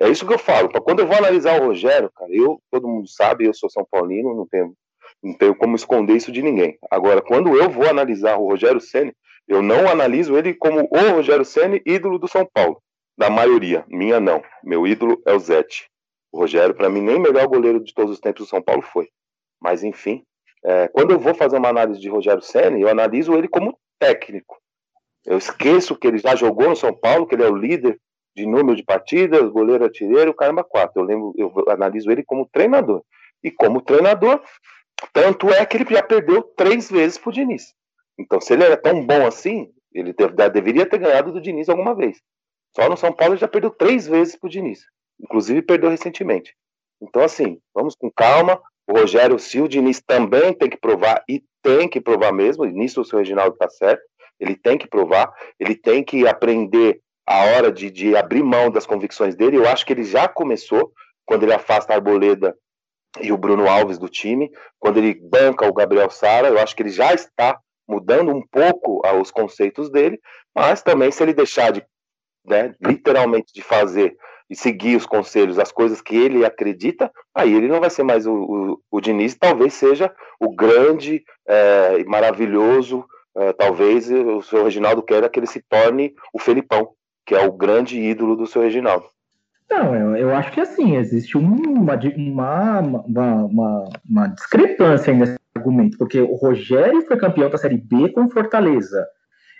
Speaker 2: é isso que eu falo. Quando eu vou analisar o Rogério, cara, eu, todo mundo sabe, eu sou São Paulino, não tenho, não tenho como esconder isso de ninguém. Agora, quando eu vou analisar o Rogério Ceni, eu não analiso ele como o Rogério Ceni, ídolo do São Paulo da maioria. Minha não. Meu ídolo é o Zete. O Rogério, para mim, nem o melhor goleiro de todos os tempos do São Paulo foi. Mas, enfim, é, quando eu vou fazer uma análise de Rogério Senna, eu analiso ele como técnico. Eu esqueço que ele já jogou no São Paulo, que ele é o líder de número de partidas, goleiro artilheiro, caramba, quatro. Eu lembro, eu analiso ele como treinador. E como treinador, tanto é que ele já perdeu três vezes pro Diniz. Então, se ele era tão bom assim, ele deveria ter ganhado do Diniz alguma vez. Só no São Paulo ele já perdeu três vezes pro Diniz. Inclusive perdeu recentemente. Então, assim, vamos com calma. O Rogério, se o Diniz também tem que provar, e tem que provar mesmo, e nisso o seu Reginaldo está certo, ele tem que provar, ele tem que aprender a hora de, de abrir mão das convicções dele. Eu acho que ele já começou quando ele afasta a Arboleda e o Bruno Alves do time, quando ele banca o Gabriel Sara, eu acho que ele já está mudando um pouco os conceitos dele, mas também se ele deixar de né, literalmente de fazer e seguir os conselhos, as coisas que ele acredita, aí ele não vai ser mais o, o, o Diniz, talvez seja o grande e é, maravilhoso, é, talvez o seu Reginaldo queira que ele se torne o Felipão, que é o grande ídolo do seu Reginaldo.
Speaker 3: Não, eu, eu acho que assim, existe uma, uma, uma, uma, discrepância nesse argumento, porque o Rogério foi campeão da Série B com Fortaleza.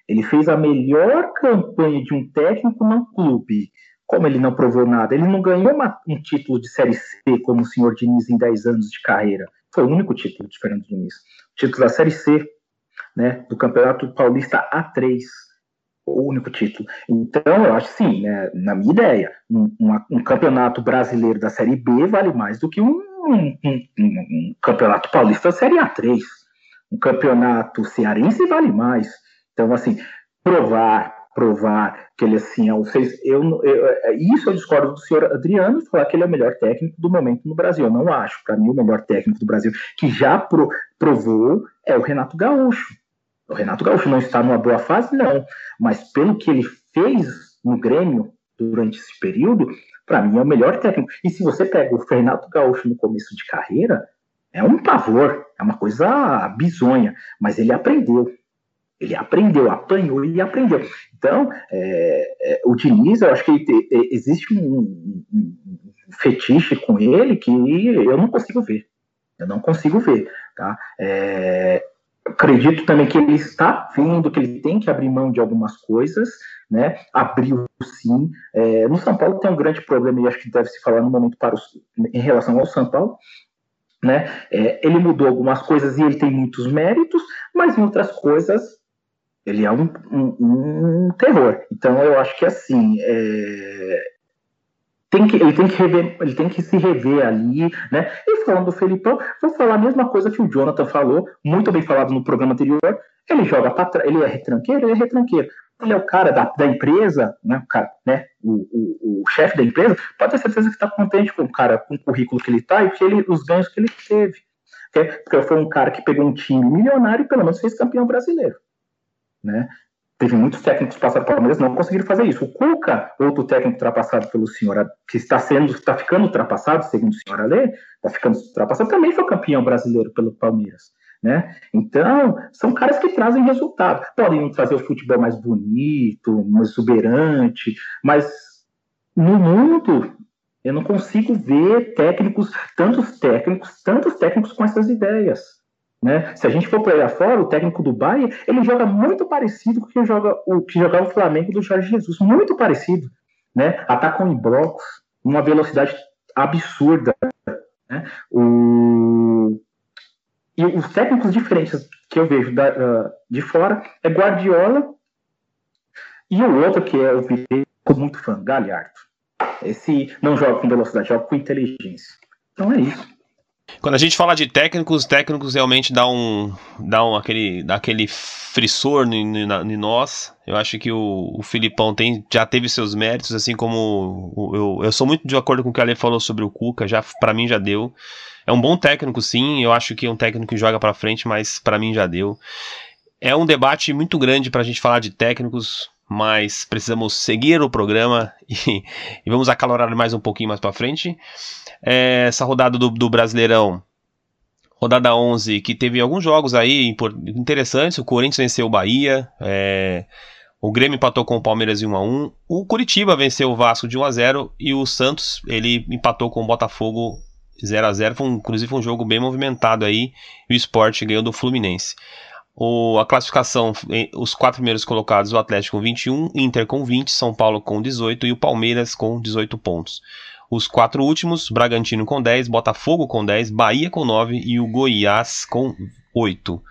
Speaker 3: Ele fez a melhor campanha de um técnico no clube. Como ele não provou nada, ele não ganhou uma, um título de Série C como o senhor Diniz em 10 anos de carreira. Foi o único título de Fernando Diniz. O título da Série C, né, do Campeonato Paulista A3. O único título. Então, eu acho sim, né, na minha ideia, um, um, um campeonato brasileiro da Série B vale mais do que um um, um, campeonato paulista Série A3. Um campeonato cearense vale mais. Então, assim, provar, provar que ele assim, eu, eu, eu, é, isso eu discordo do senhor Adriano, falar que ele é o melhor técnico do momento no Brasil. Eu não acho. Para mim, o melhor técnico do Brasil que já pro, provou é o Renato Gaúcho. O Renato Gaúcho não está numa boa fase, não. Mas pelo que ele fez no Grêmio durante esse período, para mim é o melhor técnico. E se você pega o Renato Gaúcho no começo de carreira, é um pavor, é uma coisa bizonha, mas ele aprendeu. Ele aprendeu, apanhou e aprendeu. Então, é, é, o Diniz, eu acho que ele, existe um, um, fetiche com ele que eu não consigo ver. Eu não consigo ver. Tá? É, acredito também que ele está vendo que ele tem que abrir mão de algumas coisas, né? Abriu sim. É, no São Paulo tem um grande problema, e acho que deve se falar no momento para os, em relação ao São Paulo. Né? É, ele mudou algumas coisas e ele tem muitos méritos, mas em outras coisas ele é um, um, um terror. Então eu acho que assim é, tem que, ele tem que rever, ele tem que se rever ali, né? E falando do Felipão, vou falar a mesma coisa que o Jonathan falou, muito bem falado no programa anterior. Ele joga para trás, ele é retranqueiro, ele é retranqueiro. Ele é o cara da, da empresa, né? O, cara, né? o, o, o chefe da empresa, pode ter certeza que está contente com o cara, com o currículo que ele está e que ele, os ganhos que ele teve. Porque foi um cara que pegou um time milionário e pelo menos fez campeão brasileiro. Né? Teve muitos técnicos passados pelo Palmeiras não conseguiram fazer isso. O Cuca, outro técnico ultrapassado pelo senhor, que está sendo, está ficando ultrapassado, segundo o senhor Alê, está ficando ultrapassado, também foi campeão brasileiro pelo Palmeiras. Né? Então, são caras que trazem resultado. Podem trazer o futebol mais bonito, mais exuberante, mas no mundo eu não consigo ver técnicos, tantos técnicos, tantos técnicos com essas ideias. Né? Se a gente for para fora, o técnico do Bayern, ele joga muito parecido com o que joga o que jogava o Flamengo do Jorge Jesus, muito parecido, né? Atacam em blocos, uma velocidade absurda, né? O... E os técnicos diferentes que eu vejo da, uh, de fora é Guardiola e o outro que é o virei muito fã, Galhardo. Esse não joga com velocidade, joga com inteligência. Então é isso.
Speaker 1: Quando a gente fala de técnicos, técnicos realmente dá um, dá um aquele, dá aquele frissor em nós. Eu acho que o, o Filipão tem, já teve seus méritos, assim como o, eu, eu sou muito de acordo com o que a Ale falou sobre o Cuca, já para mim já deu. É um bom técnico, sim. Eu acho que é um técnico que joga para frente, mas para mim já deu. É um debate muito grande para a gente falar de técnicos, mas precisamos seguir o programa e, e vamos acalorar mais um pouquinho mais para frente é, essa rodada do, do, Brasileirão, rodada 11, que teve alguns jogos aí interessantes. O Corinthians venceu o Bahia, é, o Grêmio empatou com o Palmeiras em 1x1, o Curitiba venceu o Vasco de 1x0 e o Santos ele empatou com o Botafogo 0 x 0 foi um, Inclusive foi um jogo bem movimentado aí e o esporte ganhou do Fluminense. O, a classificação, os quatro primeiros colocados, o Atlético com 21, Inter com 20, São Paulo com 18 e o Palmeiras com 18 pontos. Os quatro últimos, Bragantino com 10, Botafogo com 10, Bahia com 9 e o Goiás com 8.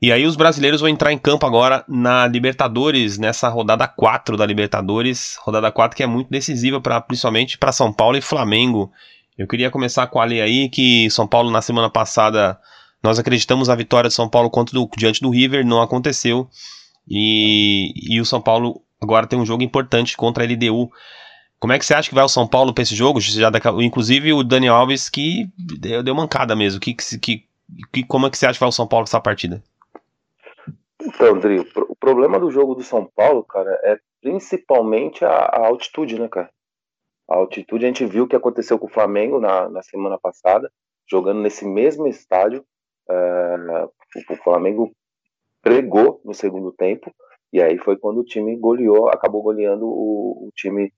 Speaker 1: E aí os brasileiros vão entrar em campo agora na Libertadores, nessa rodada 4 da Libertadores, rodada 4 que é muito decisiva para principalmente para São Paulo e Flamengo. Eu queria começar com a lei aí que São Paulo na semana passada nós acreditamos a vitória de São Paulo contra do, diante do River, não aconteceu. E, e o São Paulo agora tem um jogo importante contra a LDU como é que você acha que vai o São Paulo para esse jogo? Já inclusive o Daniel Alves que deu, deu mancada mesmo. Que, que, que, como é que você acha que vai o São Paulo essa partida?
Speaker 2: Então, Dri, o problema do jogo do São Paulo, cara, é principalmente a, a, altitude, né, cara? A altitude, a gente viu o que aconteceu com o Flamengo na, na semana passada, jogando nesse mesmo estádio. O, o Flamengo pregou no segundo tempo, e aí foi quando o time goleou, acabou goleando o, o time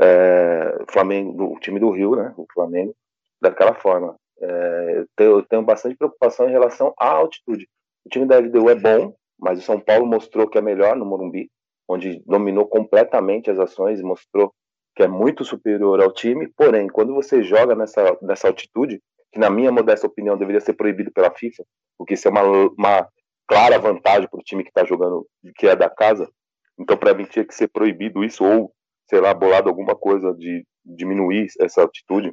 Speaker 2: é, Flamengo, o time do Rio, né, o Flamengo, daquela forma. É, eu, tenho, eu, tenho, bastante preocupação em relação à altitude. O time da LDU é bom, mas o São Paulo mostrou que é melhor no Morumbi, onde dominou completamente as ações e mostrou que é muito superior ao time. Porém, quando você joga nessa, nessa altitude, que na minha modesta opinião deveria ser proibido pela FIFA, porque isso é uma, uma clara vantagem para o time que está jogando, que é da casa. Então, para mim, tinha que ser proibido isso, ou sei lá, bolado alguma coisa de diminuir essa altitude.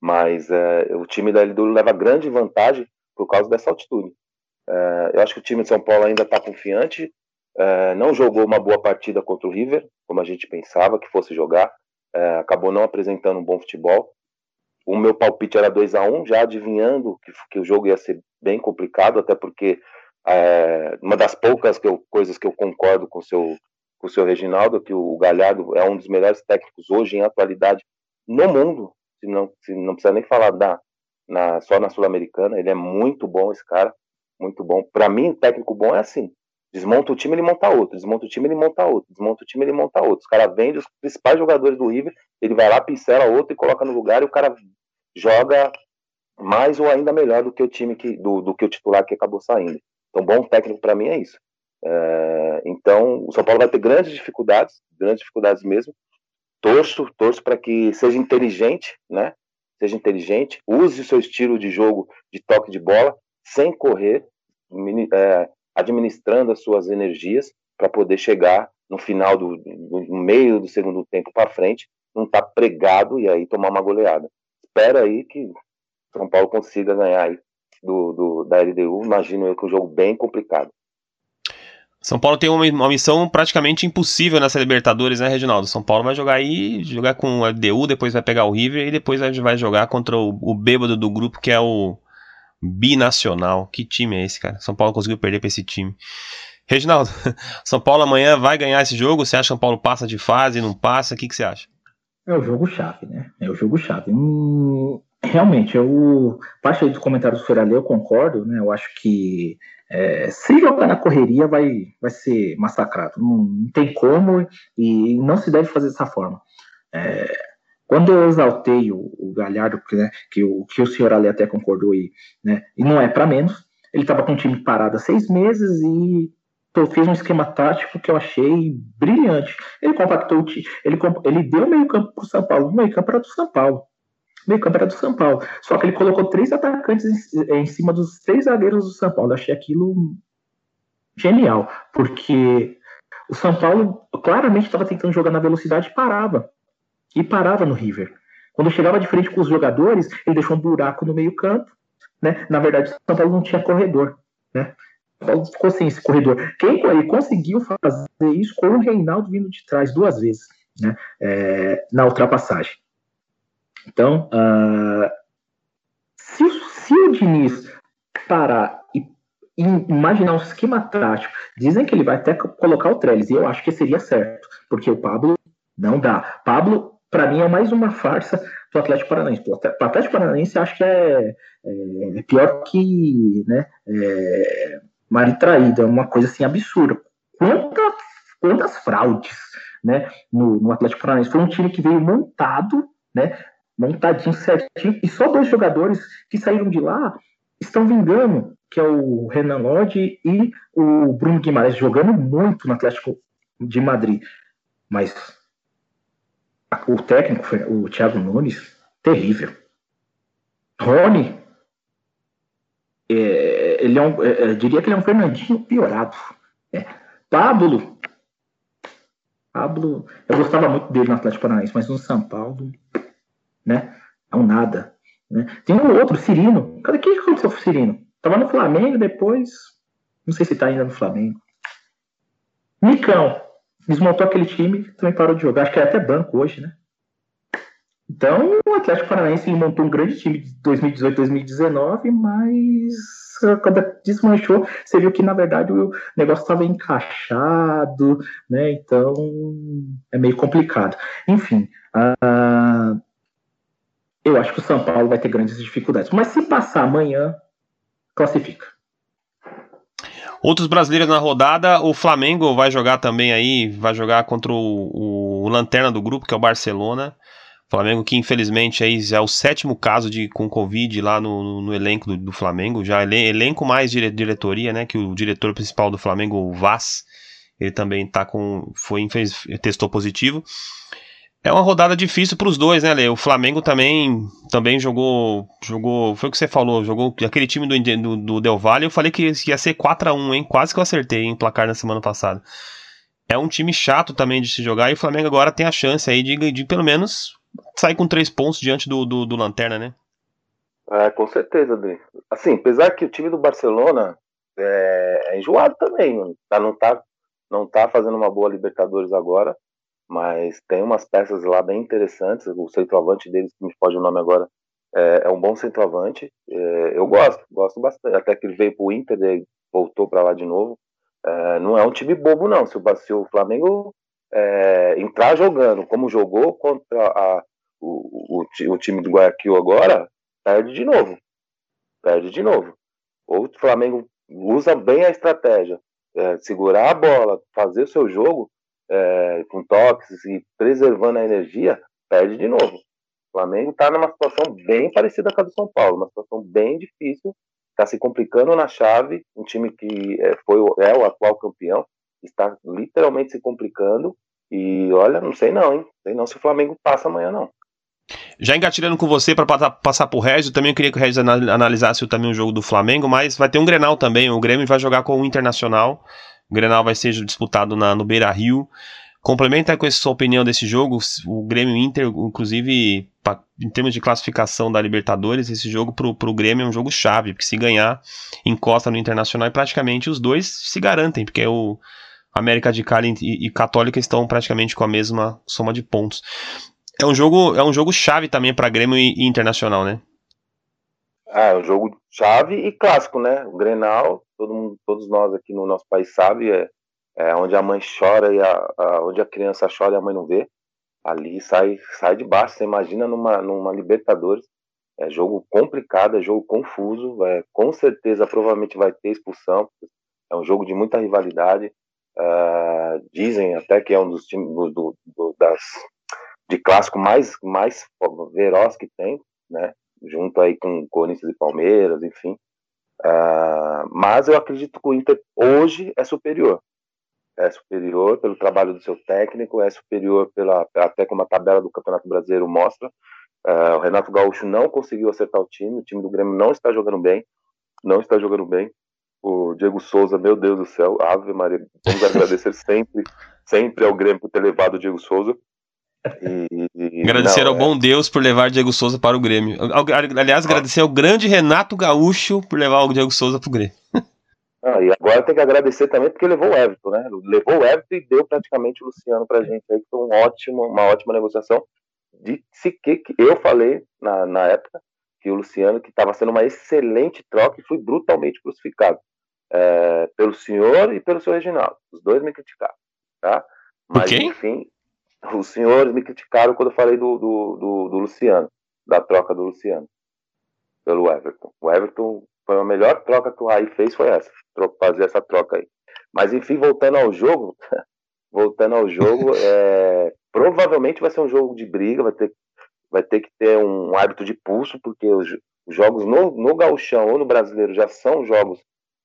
Speaker 2: mas é, o time da LDU leva grande vantagem por causa dessa altitude. É, eu acho que o time de São Paulo ainda está confiante, é, não jogou uma boa partida contra o River, como a gente pensava que fosse jogar, é, acabou não apresentando um bom futebol. O meu palpite era 2 a 1 já adivinhando que, que o jogo ia ser bem complicado, até porque é, uma das poucas que eu, coisas que eu concordo com o seu, com o seu Reginaldo, que o Galhardo é um dos melhores técnicos hoje em atualidade no mundo, se não, se não precisa nem falar da, na, só na Sul-Americana, ele é muito bom esse cara, muito bom. Para mim, técnico bom é assim, desmonta o time, ele monta outro, desmonta o time, ele monta outro, desmonta o time, ele monta outro. Os caras vendem os principais jogadores do River, ele vai lá, pincela outro e coloca no lugar e o cara joga mais ou ainda melhor do que o time que do, do que o titular que acabou saindo. Então, bom técnico para mim é isso. É, então, o São Paulo vai ter grandes dificuldades, grandes dificuldades mesmo. Torço, torço para que seja inteligente, né? Seja inteligente, use o seu estilo de jogo de toque de bola, sem correr, é, administrando as suas energias para poder chegar no final do no meio do segundo tempo para frente, não estar tá pregado e aí tomar uma goleada. Espera aí que São Paulo consiga ganhar aí do, do, da LDU. Imagino eu que é um jogo bem complicado.
Speaker 1: São Paulo tem uma, uma, missão praticamente impossível nessa Libertadores, né, Reginaldo? São Paulo vai jogar aí, jogar com o LDU, depois vai pegar o River e depois vai jogar contra o, o bêbado do grupo, que é o Binacional. Que time é esse, cara? São Paulo conseguiu perder pra esse time. Reginaldo, São Paulo amanhã vai ganhar esse jogo? Você acha que São Paulo passa de fase, não passa? O que, que você acha?
Speaker 3: É o jogo chave, né? É o jogo chave. Hum, realmente, eu parte dos comentários do Feralê, eu concordo, né? Eu acho que é, se jogar na correria vai, vai ser massacrado. Não, não, tem como e não se deve fazer dessa forma. É, quando eu exaltei o, o Galhardo, né, que, o, que o senhor ali até concordou, e, né, e não é para menos, ele estava com o time parado há seis meses e tô, fez um esquema tático que eu achei brilhante. Ele compactou o time, ele, ele deu meio campo para o São Paulo, meio campo era do São Paulo meio campo era do São Paulo. Só que ele colocou três atacantes em, em cima dos três zagueiros do São Paulo. Eu achei aquilo genial, porque o São Paulo claramente estava tentando jogar na velocidade e parava. E parava no River. Quando chegava de frente com os jogadores, ele deixou um buraco no meio-campo. Né? Na verdade, o São Paulo não tinha corredor. Né? O Paulo ficou sem esse corredor. Quem conseguiu fazer isso com o Reinaldo vindo de trás duas vezes né? É, na ultrapassagem. Então, uh, se, se o Diniz parar e, e, imaginar um esquema tático, dizem que ele vai até colocar o Trellis, e eu acho que seria certo, porque o Pablo não dá. Pablo, para mim, é mais uma farsa do Atlético Paranaense. O Atlético Paranaense acho que é, é, é pior que né, é, Mari Traída, é uma coisa assim absurda. Quantas, quantas fraudes né, no, no Atlético Paranaense? Foi um time que veio montado né, montadinho certinho, e só dois jogadores que saíram de lá estão vingando, que é o Renan Lodge e o Bruno Guimarães, jogando muito no Atlético de Madrid. Mas o técnico, o Thiago Nunes, terrível. Rony, é, ele é um, é, diria que ele é um Fernandinho piorado. É. Pablo, Pablo, eu gostava muito dele no Atlético Paranaense, mas no São Paulo, né? É um nada. Né? Tem um outro, Cirino. Cadê que aconteceu com o Cirino? Tava no Flamengo, depois. Não sei se tá ainda no Flamengo. Nicão. Desmontou aquele time, também parou de jogar. Acho que é até banco hoje, né? Então, o Atlético Paranaense montou um grande time de 2018, 2019, mas quando desmanchou, você viu que na verdade o negócio estava encaixado, né? Então é meio complicado. Enfim, uh, eu acho que o São Paulo vai ter grandes dificuldades. Mas se passar amanhã, classifica.
Speaker 1: Outros brasileiros na rodada, o Flamengo vai jogar também aí, vai jogar contra o, o, lanterna do grupo, que é o Barcelona. Flamengo que infelizmente aí é o sétimo caso de com Covid lá no, no, elenco do, do, Flamengo, já elenco mais dire, diretoria, né, que o diretor principal do Flamengo, o Vaz, ele também tá com foi fez, testou positivo. É uma rodada difícil para os dois, né, Lê? O Flamengo também, também jogou, jogou, foi o que você falou, jogou aquele time do, do, do Del Valle. Eu falei que ia ser 4 a 1 hein? Quase que eu acertei em placar na semana passada. É um time chato também de se jogar e o Flamengo agora tem a chance aí de, de pelo menos sair com três pontos diante do, do, do Lanterna, né?
Speaker 2: É, com certeza, Adri. Assim, apesar que o time do Barcelona é, é enjoado também, mano. Tá, não, tá, não tá fazendo uma boa Libertadores agora, mas tem umas peças lá bem interessantes. O centroavante deles, que me pode o nome agora, é, é um bom centroavante. É, eu gosto, gosto bastante. Até que ele veio pro Inter, e voltou para lá de novo. É, não é um time bobo, não. Se o, se o Flamengo é, entrar jogando como jogou contra a, o, o, o, time do Guayaquil agora, perde de novo. Perde de novo. Ou o Flamengo usa bem a estratégia, é, segurar a bola, fazer o seu jogo é, com toques e preservando a energia, perde de novo. O Flamengo está numa situação bem parecida com a do São Paulo, uma situação bem difícil, está se complicando na chave, um time que é, foi, é o atual campeão, está literalmente se complicando, e olha, não sei não, hein? Não sei não se o Flamengo passa amanhã, não.
Speaker 1: Já engatilhando com você para passar, passar por Regis, também queria que o Regis analisasse também o jogo do Flamengo, mas vai ter um Grenal também. O Grêmio vai jogar com o Internacional. O Grenal vai ser disputado na, no Beira Rio. Complementa com a sua opinião desse jogo. O Grêmio Inter, inclusive, pra, em termos de classificação da Libertadores, esse jogo pro, pro Grêmio é um jogo chave, porque se ganhar, encosta no Internacional e praticamente os dois se garantem, porque o América de Cali e, e Católica estão praticamente com a mesma soma de pontos. É um jogo, é um jogo chave também para Grêmio e, e, Internacional, né?
Speaker 2: Ah, é um jogo chave e clássico, né? O Grenal, todo mundo, todos nós aqui no nosso país sabe, é, é onde a mãe chora e a, a, onde a criança chora e a mãe não vê. Ali sai, sai de baixo. Você imagina numa, numa Libertadores. É jogo complicado, é jogo confuso. É, com certeza, provavelmente vai ter expulsão. É um jogo de muita rivalidade. Uh, dizem até que é um dos times do, do, das de clássico mais, mais veroz que tem, né? Junto aí com Corinthians e Palmeiras, enfim. Uh, mas eu acredito que o Inter hoje é superior. É superior pelo trabalho do seu técnico, é superior pela até como a tabela do Campeonato Brasileiro mostra. Uh, o Renato Gaúcho não conseguiu acertar o time, o time do Grêmio não está jogando bem, não está jogando bem. O Diego Souza, meu Deus do céu, Ave Maria, vamos agradecer sempre, sempre ao Grêmio por ter levado o Diego Souza.
Speaker 1: E, agradecer não, ao é... bom Deus por levar Diego Souza para o Grêmio. Aliás, agradecer ao grande Renato Gaúcho por levar o Diego Souza para o Grêmio.
Speaker 2: Ah, e agora tem que agradecer também porque levou o Everton, né? Levou o Everton e deu praticamente o Luciano pra gente aí, foi um ótimo, uma ótima negociação. De se que eu falei na, na época que o Luciano, que estava sendo uma excelente troca e fui brutalmente crucificado é, pelo senhor e pelo seu Reginaldo. Os dois me criticaram, tá? Mas, enfim, os senhores me criticaram quando eu falei do, do, do, do Luciano, da troca do Luciano pelo Everton. O Everton foi a melhor troca que o Raí fez, foi essa, fazer essa troca aí. Mas enfim, voltando ao jogo, voltando ao jogo, é, provavelmente vai ser um jogo de briga, vai ter, vai ter que ter um hábito de pulso, porque os, os jogos no, no gauchão ou no brasileiro já são jogos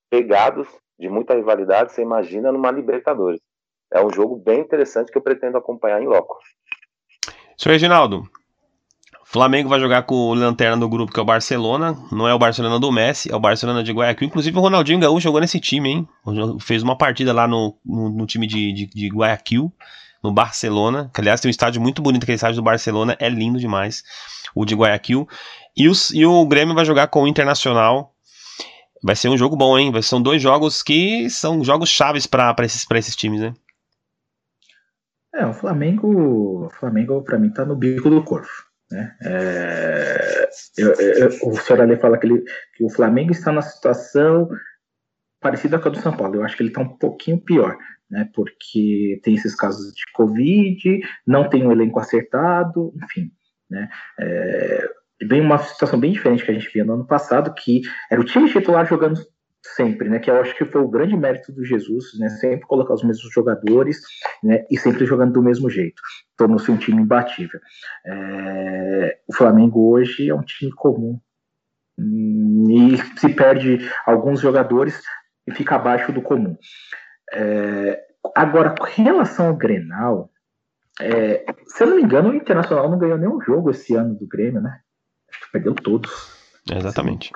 Speaker 2: pegados, de muita rivalidade, você imagina numa Libertadores é um jogo bem interessante que eu pretendo acompanhar em loco.
Speaker 1: Senhor Reginaldo, Flamengo vai jogar com o lanterna do grupo, que é o Barcelona. Não é o Barcelona do Messi, é o Barcelona de Guayaquil. Inclusive o Ronaldinho Gaúcho jogou nesse time, hein? Fez uma partida lá no, no, no time de, de, de, Guayaquil, no Barcelona. Que, aliás, tem um estádio muito bonito, aquele estádio do Barcelona. É lindo demais, o de Guayaquil. E, os, e o Grêmio vai jogar com o Internacional. Vai ser um jogo bom, hein? São dois jogos que são jogos chaves para esses, esses times, né?
Speaker 3: É, o Flamengo, o Flamengo para mim tá no bico do corpo. Né? É, eu, eu, o senhor ali fala que, ele, que o Flamengo está na situação parecida com a do São Paulo. Eu acho que ele está um pouquinho pior, né? Porque tem esses casos de Covid, não tem um elenco acertado, enfim, né? É, vem uma situação bem diferente que a gente via no ano passado, que era o time titular jogando sempre, né? Que eu acho que foi o grande mérito do Jesus, né? Sempre colocar os mesmos jogadores, né? E sempre jogando do mesmo jeito. Tornou-se um time imbatível. É... O Flamengo hoje é um time comum e se perde alguns jogadores e fica abaixo do comum. É... Agora, com relação ao Grenal, é... se eu não me engano, o Internacional não ganhou nenhum jogo esse ano do Grêmio, né? Acho que perdeu todos.
Speaker 1: Exatamente.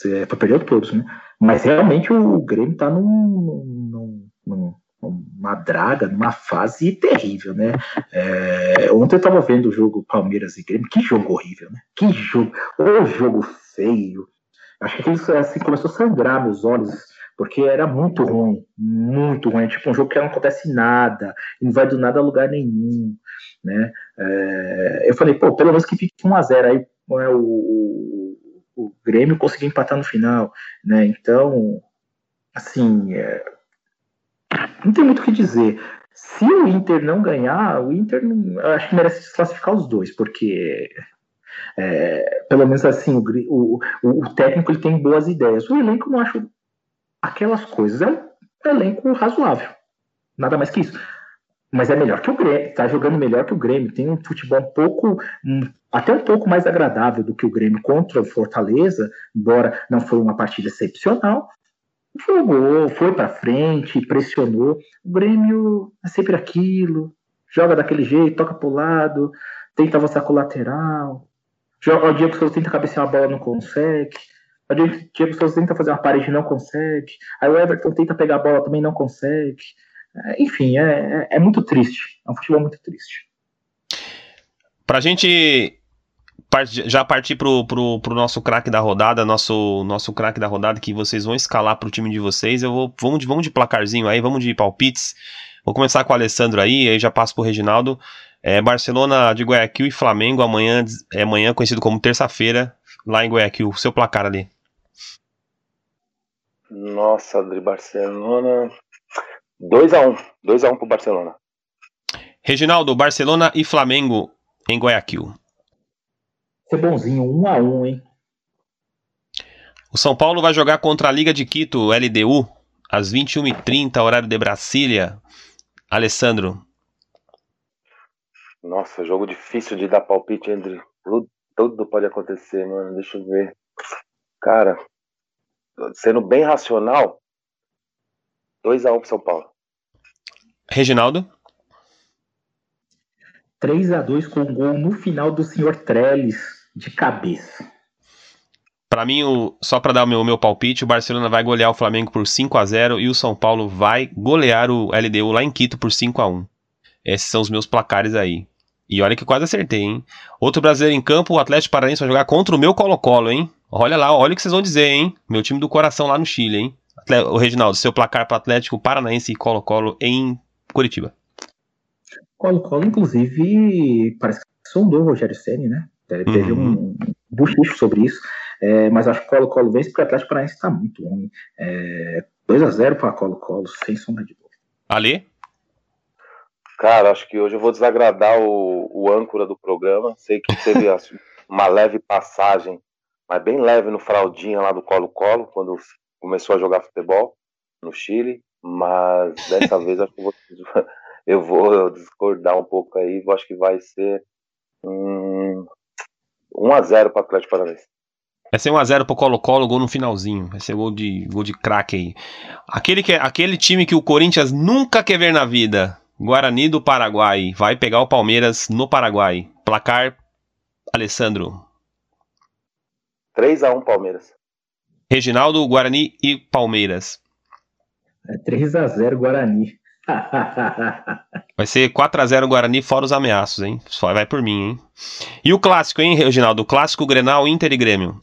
Speaker 3: Foi perdeu todos, né? Mas realmente o Grêmio tá num, num, num, uma draga, numa fase terrível, né? É, ontem eu estava vendo o jogo Palmeiras e Grêmio, que jogo horrível, né? Que jogo, o jogo feio. Acho que isso assim começou a sangrar meus olhos, porque era muito ruim, muito ruim. Tipo um jogo que não acontece nada, não vai do nada a lugar nenhum, né? É, eu falei, pô, pelo menos que fique 1 a 0 aí é, o, o, Grêmio conseguiu empatar no final, né? Então, assim, é, não tem muito o que dizer. Se o Inter não ganhar, o Inter não, acho que merece desclassificar os dois, porque é, pelo menos assim, o, o, o, técnico ele tem boas ideias. O elenco não acho aquelas coisas. É um elenco razoável. Nada mais que isso. Mas é melhor que o Grêmio. Tá jogando melhor que o Grêmio. Tem um futebol um pouco. Até um pouco mais agradável do que o Grêmio contra o Fortaleza, embora não foi uma partida excepcional jogou, foi para frente, pressionou. O Grêmio é sempre aquilo, joga daquele jeito, toca pro lado, tenta avançar com o lateral. Joga, o Diego Souza tenta cabecear a bola, não consegue. O Diego Souza tenta fazer uma parede, não consegue. Aí o Everton tenta pegar a bola, também não consegue. Enfim, é, é, é muito triste. É um futebol muito triste.
Speaker 1: Pra gente já partir pro, pro, pro nosso craque da rodada, nosso, nosso craque da rodada que vocês vão escalar pro time de vocês. Eu vou, vamos, de, vamos de placarzinho aí, vamos de palpites. Vou começar com o Alessandro aí, aí já passo pro Reginaldo. É, Barcelona de Guayaquil e Flamengo, amanhã, é amanhã conhecido como terça-feira, lá em Guayaquil. Seu placar ali.
Speaker 2: Nossa, de Barcelona. 2x1. 2x1 pro Barcelona.
Speaker 1: Reginaldo, Barcelona e Flamengo em Guayaquil
Speaker 3: ser bonzinho, um a um, hein?
Speaker 1: O São Paulo vai jogar contra a Liga de Quito, LDU, às 21h30, horário de Brasília. Alessandro.
Speaker 2: Nossa, jogo difícil de dar palpite, André. Tudo, tudo pode acontecer, mano. Deixa eu ver. Cara, sendo bem racional, 2x1 pro São Paulo.
Speaker 1: Reginaldo?
Speaker 3: 3 a 2 com gol no final do senhor Trellis de cabeça.
Speaker 1: Para mim, o, só para dar o meu, meu palpite, o Barcelona vai golear o Flamengo por 5 a 0 e o São Paulo vai golear o LDU lá em Quito por 5 a 1 Esses são os meus placares aí. E olha que quase acertei, hein? Outro brasileiro em campo, o Atlético Paranaense vai jogar contra o meu Colo-Colo, hein? Olha lá, olha o que vocês vão dizer, hein? Meu time do coração lá no Chile, hein? O Reginaldo, seu placar para Atlético Paranaense e Colo-Colo em Curitiba.
Speaker 3: Colo-Colo, inclusive, parece que sondou o Rogério Ceni, né? Teve uhum. um buchicho sobre isso, é, mas acho que o Colo-Colo vence porque o Atlético Paranaense está muito ruim. É, 2x0 para Colo-Colo, sem sombra de dúvida.
Speaker 1: Ali?
Speaker 2: Cara, acho que hoje eu vou desagradar o, o âncora do programa. Sei que teve uma leve passagem, mas bem leve no fraldinha lá do Colo-Colo, quando começou a jogar futebol no Chile. Mas dessa vez acho que eu vou, eu vou discordar um pouco aí. Acho que vai ser hum, 1x0 para o Atlético Paranaense.
Speaker 1: Vai ser 1x0 pro Colo-Colo, gol no finalzinho. Vai ser gol de, gol de craque aí. Aquele, que, aquele time que o Corinthians nunca quer ver na vida. Guarani do Paraguai. Vai pegar o Palmeiras no Paraguai. Placar, Alessandro.
Speaker 2: 3x1 Palmeiras.
Speaker 1: Reginaldo, Guarani e Palmeiras.
Speaker 3: É 3x0 Guarani.
Speaker 1: Vai ser 4x0 Guarani, fora os ameaços, hein? Só vai por mim, hein? E o clássico, hein, Reginaldo? O clássico Grenal, Inter e Grêmio.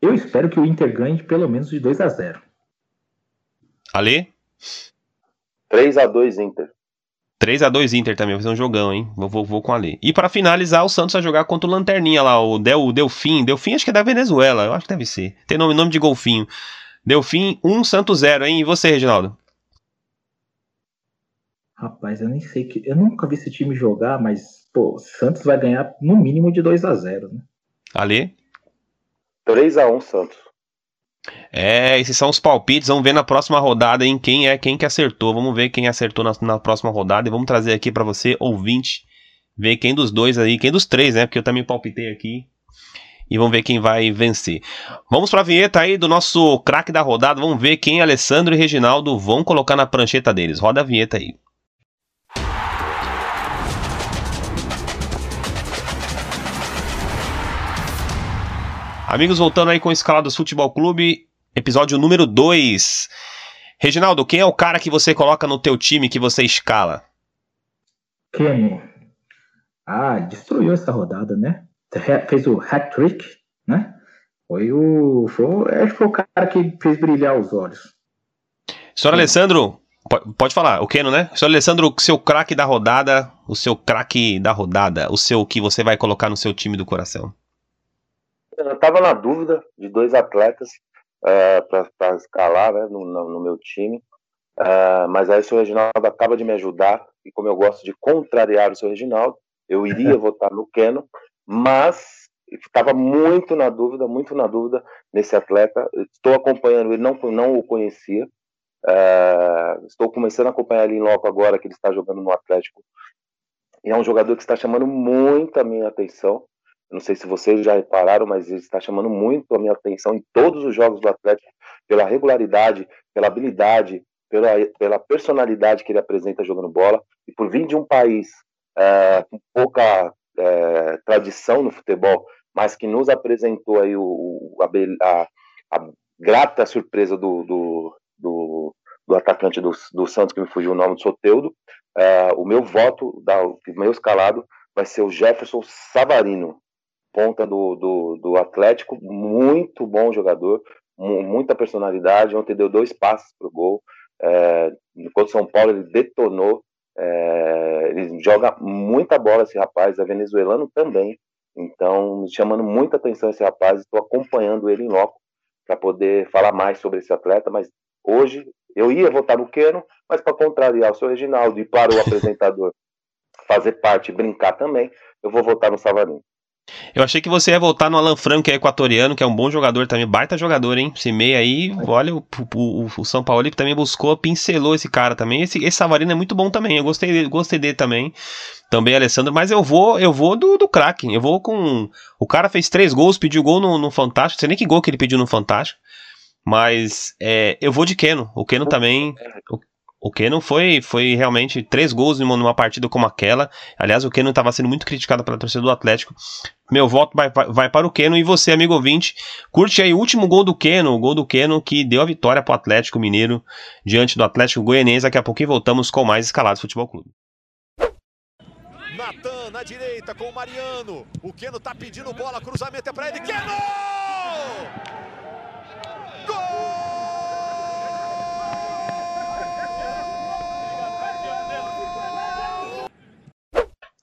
Speaker 3: Eu espero que o Inter ganhe pelo menos de 2 x 0
Speaker 1: Ale?
Speaker 2: 3 x 2 Inter.
Speaker 1: 3 x 2 Inter também, vai ser um jogão, hein? Vou, vou, vou com ali. E para finalizar, o Santos vai jogar contra o Lanterninha lá, o Del, Delfim. Delfim acho que é da Venezuela, eu acho que deve ser. Tem nome, nome de golfinho. Delfim 1, Santos 0, hein? E você, Reginaldo?
Speaker 3: Rapaz, eu nem sei que. Eu nunca vi esse time jogar, mas, pô, Santos vai ganhar no mínimo de 2 a 0 né?
Speaker 1: Ali?
Speaker 2: 3 a 1 Santos.
Speaker 1: É, esses são os palpites. Vamos ver na próxima rodada em quem é quem que acertou. Vamos ver quem acertou na, na próxima rodada e vamos trazer aqui para você, ouvinte, ver quem dos dois aí, quem dos três, né? Porque eu também palpitei aqui e vamos ver quem vai vencer. Vamos para a vinheta aí do nosso craque da rodada. Vamos ver quem Alessandro e Reginaldo vão colocar na prancheta deles. Roda a vinheta aí. Amigos, voltando aí com Escalados Futebol Clube. episódio número 2. Reginaldo, quem é o cara que você coloca no teu time que você escala?
Speaker 3: Quem? Ah, destruiu essa rodada, né? Fez o hat-trick, né? Foi o. Foi, acho que foi o cara que fez brilhar os olhos.
Speaker 1: Senhor Alessandro, pode falar, o Keno, né? Senhor Alessandro, seu craque da rodada, o seu craque da rodada, o seu que você vai colocar no seu time do coração.
Speaker 2: Eu estava na dúvida de dois atletas uh, para escalar né, no, no, no, meu time, uh, mas aí o seu Reginaldo acaba de me ajudar, e como eu gosto de contrariar o seu Reginaldo, eu iria votar no Keno, mas estava muito na dúvida, muito na dúvida nesse atleta. Estou acompanhando ele, não, não o conhecia. Uh, estou começando a acompanhar ele em loco agora, que ele está jogando no Atlético. E é um jogador que está chamando muito a minha atenção. Não sei se vocês já repararam, mas ele está chamando muito a minha atenção em todos os jogos do Atlético, pela regularidade, pela habilidade, pela, pela personalidade que ele apresenta jogando bola. E por vir de um país é, com pouca é, tradição no futebol, mas que nos apresentou aí o, a, a, grata surpresa do, do, do, do atacante do, do, Santos, que me fugiu o nome, do Soteudo. É, o meu voto, da, o meu escalado, vai ser o Jefferson Savarino, ponta do, do, do Atlético, muito bom jogador, muita personalidade. Ontem deu dois passos para o gol. É, enquanto São Paulo ele detonou é, ele joga muita bola, esse rapaz, é venezuelano também. Então, chamando muita atenção esse rapaz, estou acompanhando ele em loco para poder falar mais sobre esse atleta. Mas hoje eu ia votar no Keno, mas para contrariar o seu Reginaldo e para o apresentador fazer parte, brincar também, eu vou votar no Savarino.
Speaker 1: Eu achei que você ia voltar no Alan Franco, que é equatoriano, que é um bom jogador também, baita jogador, hein? Esse meio aí, olha, o, o, o São Paulo também buscou, pincelou esse cara também. Esse, esse Savarino é muito bom também, eu gostei, gostei dele também. Também, Alessandro, mas eu vou eu vou do, do craque. Eu vou com. O cara fez três gols, pediu gol no, no Fantástico. Não sei nem que gol que ele pediu no Fantástico. Mas é, eu vou de Keno. O Keno também. O, o Keno foi, foi realmente três gols numa, numa partida como aquela. Aliás, o Keno estava sendo muito criticado pela torcida do Atlético. Meu voto vai, vai para o Keno. E você, amigo ouvinte, curte aí o último gol do Keno, o gol do Keno que deu a vitória para o Atlético Mineiro diante do Atlético Goianiense. Daqui a pouquinho voltamos com mais Escalados Futebol Clube.
Speaker 4: Natan na direita com o Mariano. O Keno tá pedindo bola, cruzamento é para ele. Keno!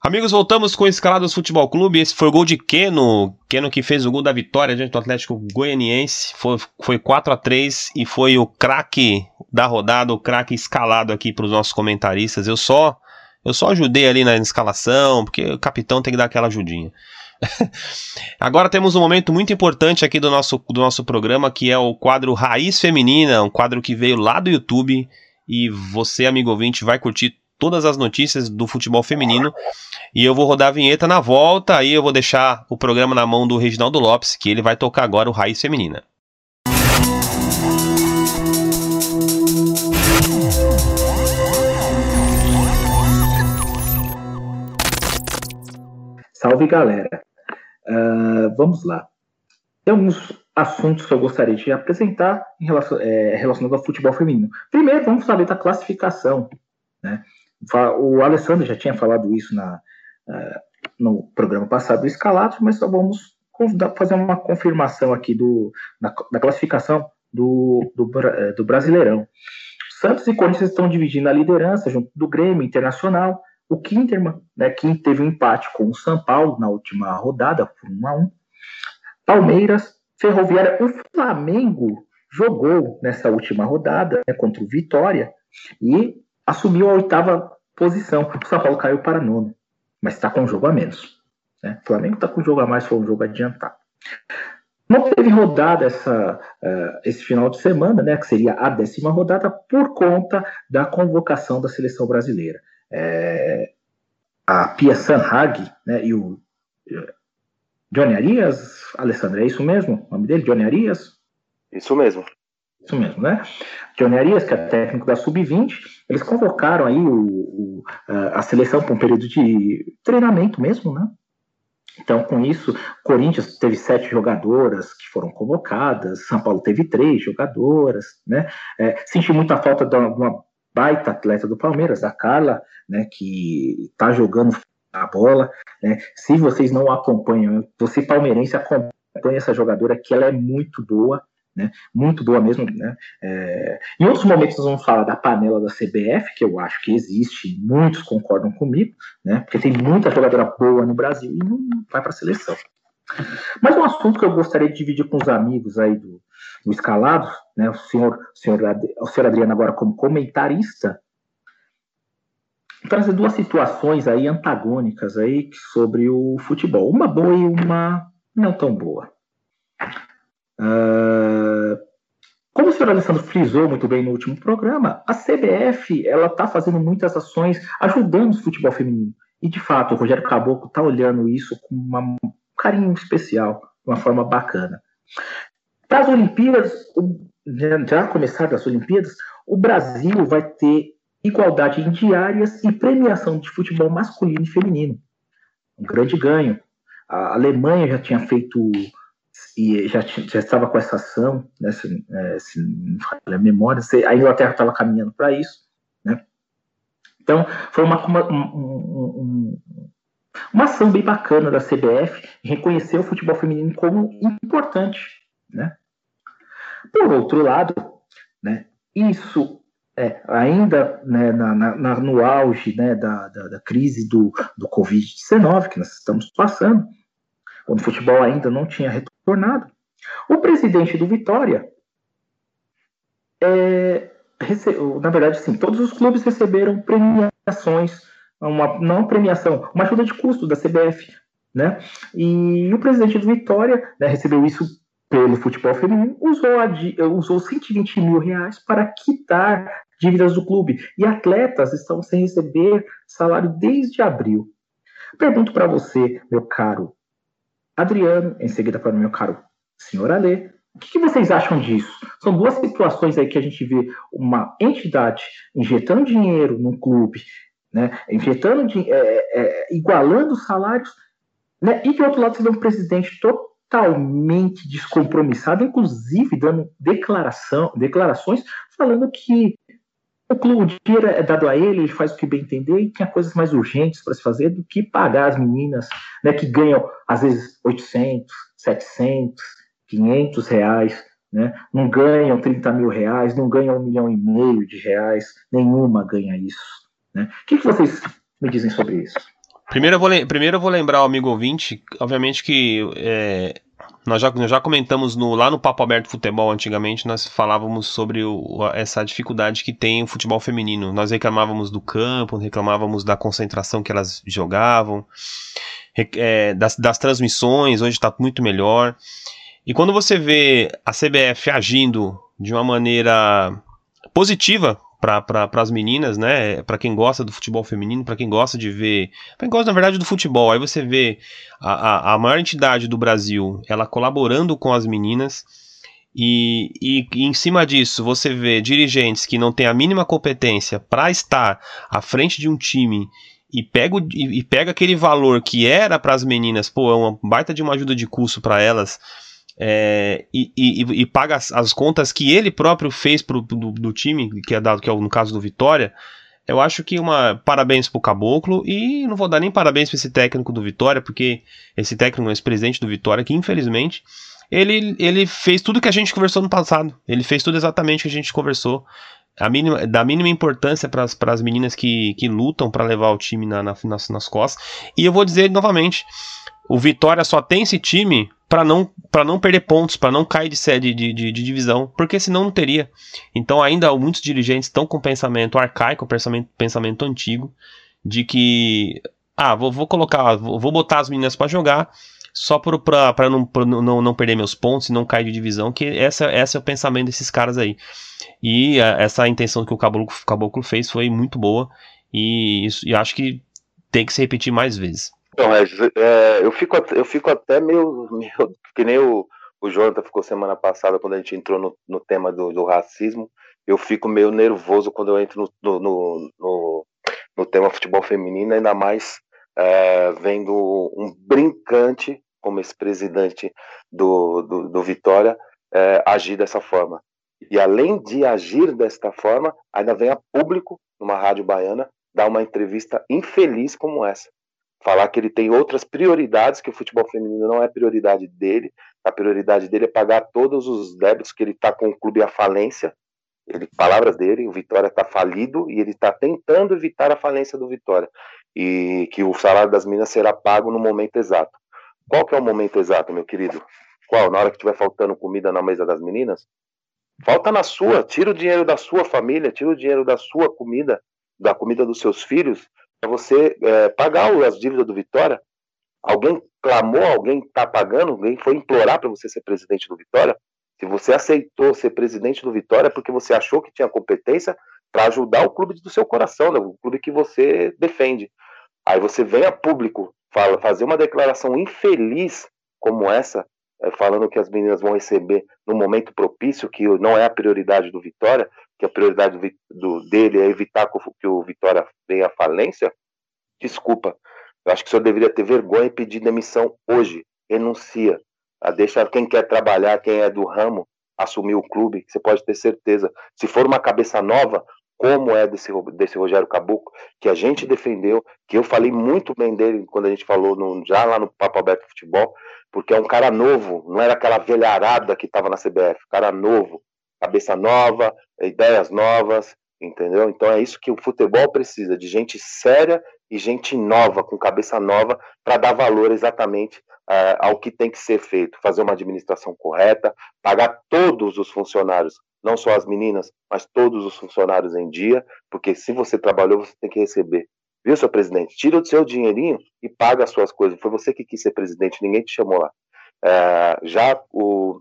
Speaker 1: Amigos, voltamos com Escalados Futebol Clube. Esse foi o gol de Keno. Keno que fez o gol da vitória diante do Atlético Goianiense. Foi, foi 4 a 3 e foi o craque da rodada, o craque escalado aqui para os nossos comentaristas. Eu só eu só ajudei ali na escalação, porque o capitão tem que dar aquela ajudinha. Agora temos um momento muito importante aqui do nosso, do nosso programa, que é o quadro Raiz Feminina, um quadro que veio lá do YouTube. E você, amigo ouvinte, vai curtir todas as notícias do futebol feminino. E eu vou rodar a vinheta na volta, aí eu vou deixar o programa na mão do Reginaldo Lopes, que ele vai tocar agora o Raiz Feminina.
Speaker 3: Salve galera! Uh, vamos lá. Tem alguns assuntos que eu gostaria de apresentar em relação, é, relacionado ao futebol feminino. Primeiro, vamos saber da classificação. Né? O Alessandro já tinha falado isso na, uh, no programa passado do Escalados, mas só vamos fazer uma confirmação aqui do, da, da classificação do, do, eh, do, Brasileirão. Santos e Corinthians estão dividindo a liderança junto do Grêmio Internacional. O Kinterman, né, que teve um empate com o São Paulo na última rodada, por 1 a 1 Palmeiras, Ferroviária, o Flamengo jogou nessa última rodada né, contra o Vitória e assumiu a oitava posição. O São Paulo caiu para nono, mas está com um jogo a menos. Né? O Flamengo está com um jogo a mais, foi um jogo adiantado. Não teve rodada essa, uh, esse final de semana, né, que seria a décima rodada, por conta da convocação da seleção brasileira. É, a Pia Sanhag né, e o eh, Johnny Arias, Alessandro, é isso mesmo? O nome dele, Johnny Arias?
Speaker 2: Isso mesmo.
Speaker 3: Isso mesmo, né? Johnny Arias, que é técnico da Sub-20, eles convocaram aí o, o, a seleção para um período de treinamento mesmo, né? Então, com isso, Corinthians teve sete jogadoras que foram convocadas, São Paulo teve três jogadoras, né? É, senti muita falta de uma baita atleta do Palmeiras, a Carla, né, que está jogando a bola. Né? Se vocês não acompanham, você palmeirense acompanha essa jogadora, que ela é muito boa, né? Muito boa mesmo, né? É... Em outros momentos nós vamos falar da panela da CBF, que eu acho que existe, muitos concordam comigo, né? Porque tem muita jogadora boa no Brasil e não vai para a seleção. Mas um assunto que eu gostaria de dividir com os amigos aí do, do escalado, né? O senhor, o senhor, o senhor Adriano agora como comentarista, trazer duas situações aí antagônicas aí sobre o futebol, uma boa e uma não tão boa. Uh, como o senhor Alessandro frisou muito bem no último programa, a CBF ela está fazendo muitas ações ajudando o futebol feminino. E de fato, o Rogério Caboclo está olhando isso com uma, um carinho especial, de uma forma bacana. Para as Olimpíadas, já começaram as Olimpíadas, o Brasil vai ter igualdade em diárias e premiação de futebol masculino e feminino. Um grande ganho. A Alemanha já tinha feito e já, já estava com essa ação, né, se, é, se não falha a memória, se, a Inglaterra estava caminhando para isso, né? Então, foi uma, uma, um, uma ação bem bacana da CBF reconhecer o futebol feminino como importante, né? Por outro lado, né, isso é, ainda né, na, na, no auge né, da, da, da crise do, do Covid-19 que nós estamos passando, quando o futebol ainda não tinha retornado, o presidente do Vitória, é, rece... na verdade, sim, todos os clubes receberam premiações, uma, não premiação, uma ajuda de custo da CBF, né? E o presidente do Vitória né, recebeu isso pelo futebol feminino, usou, usou 120 mil reais para quitar dívidas do clube. E atletas estão sem receber salário desde abril. Pergunto para você, meu caro Adriano, em seguida para o meu caro senhor Alê. O que, que, vocês acham disso? São duas situações aí que a gente vê uma entidade injetando dinheiro no clube, né, injetando, é, é, igualando os salários, né, e de outro lado você vê um presidente totalmente descompromissado, inclusive dando declaração, declarações falando que o dinheiro é dado a ele, ele faz o que bem entender e tinha coisas mais urgentes para se fazer do que pagar as meninas, né, que ganham às vezes 800, 700, 500 reais, né, não ganham 30 mil reais, não ganham um milhão e meio de reais, nenhuma ganha isso. Né? O que, que vocês me dizem sobre isso?
Speaker 1: Primeiro eu vou, primeiro eu vou lembrar o amigo ouvinte, obviamente que é, nós já, já comentamos no, lá no Papo Aberto Futebol, antigamente, nós falávamos sobre o, essa dificuldade que tem o futebol feminino. Nós reclamávamos do campo, reclamávamos da concentração que elas jogavam, é, das, das transmissões, hoje está muito melhor. E quando você vê a CBF agindo de uma maneira positiva para as meninas, né? Para quem gosta do futebol feminino, para quem gosta de ver, para quem gosta na verdade do futebol. Aí você vê a, a, a, maior entidade do Brasil, ela colaborando com as meninas. E, e, e em cima disso, você vê dirigentes que não têm a mínima competência para estar à frente de um time e pega, e, e pega aquele valor que era para as meninas, pô, é uma baita de uma ajuda de curso para elas é, e, e, e, paga as, as, contas que ele próprio fez pro, do, do, time, que é dado que é no caso do Vitória, eu acho que uma parabéns pro Caboclo e não vou dar nem parabéns para esse técnico do Vitória, porque esse técnico, esse presidente do Vitória, que infelizmente ele, ele fez tudo que a gente conversou no passado. Ele fez tudo exatamente o que a gente conversou. A mínima, da mínima importância para as meninas que, que lutam para levar o time na, na, nas, nas costas. E eu vou dizer novamente: o Vitória só tem esse time para não, para não perder pontos, para não cair de sede de, de, de, divisão, porque senão não teria. Então ainda muitos dirigentes estão com pensamento arcaico, pensamento, pensamento antigo, de que ah, vou, vou colocar, vou, vou botar as meninas para jogar só para não, não, não perder meus pontos e não cair de divisão, que essa, esse é o pensamento desses caras aí. E a, essa intenção que o Caboclo, Caboclo fez foi muito boa e, isso, e acho que tem que se repetir mais vezes.
Speaker 2: Então, é, é, eu, fico, eu fico até meio, meio que nem o, o Jonathan ficou semana passada quando a gente entrou no, no tema do, do racismo. Eu fico meio nervoso quando eu entro no, no, no, no tema futebol feminino, ainda mais é, vendo um brincante como esse presidente do, do, do Vitória é, agir dessa forma. E além de agir desta forma, ainda vem a público, numa rádio baiana, dar uma entrevista infeliz como essa. Falar que ele tem outras prioridades, que o futebol feminino não é prioridade dele, a prioridade dele é pagar todos os débitos que ele está com o clube à falência. Ele, palavras dele, o Vitória está falido e ele está tentando evitar a falência do Vitória. E que o salário das minas será pago no momento exato. Qual que é o momento exato, meu querido? Qual? Na hora que estiver faltando comida na mesa das meninas? Falta na sua, tira o dinheiro da sua família, tira o dinheiro da sua comida, da comida dos seus filhos, para você é, pagar as dívidas do Vitória. Alguém clamou, alguém está pagando, alguém foi implorar para você ser presidente do Vitória. Se você aceitou ser presidente do Vitória é porque você achou que tinha competência para ajudar o clube do seu coração, né? o clube que você defende. Aí você vem a público fala, fazer uma declaração infeliz como essa, é, falando que as meninas vão receber no momento propício, que não é a prioridade do Vitória, que a prioridade do, do, dele é evitar que o Vitória venha à falência, desculpa. Eu acho que o senhor deveria ter vergonha e pedir demissão hoje. Renuncia. A deixa quem quer trabalhar, quem é do ramo, assumir o clube, você pode ter certeza. Se for uma cabeça nova, como é desse, desse Rogério Caboclo, que a gente defendeu, que eu falei muito bem dele quando a gente falou no, já lá no Papo Aberto Futebol, porque é um cara novo, não era aquela velharada que estava na CBF, cara novo, cabeça nova, ideias novas, entendeu? Então é isso que o futebol precisa, de gente séria e gente nova, com cabeça nova, para dar valor exatamente uh, ao que tem que ser feito, fazer uma administração correta, pagar todos os funcionários não só as meninas, mas todos os funcionários em dia, porque se você trabalhou, você tem que receber. Viu, seu presidente? Tira o seu dinheirinho e paga as suas coisas. Foi você que quis ser presidente, ninguém te chamou lá. É, já o.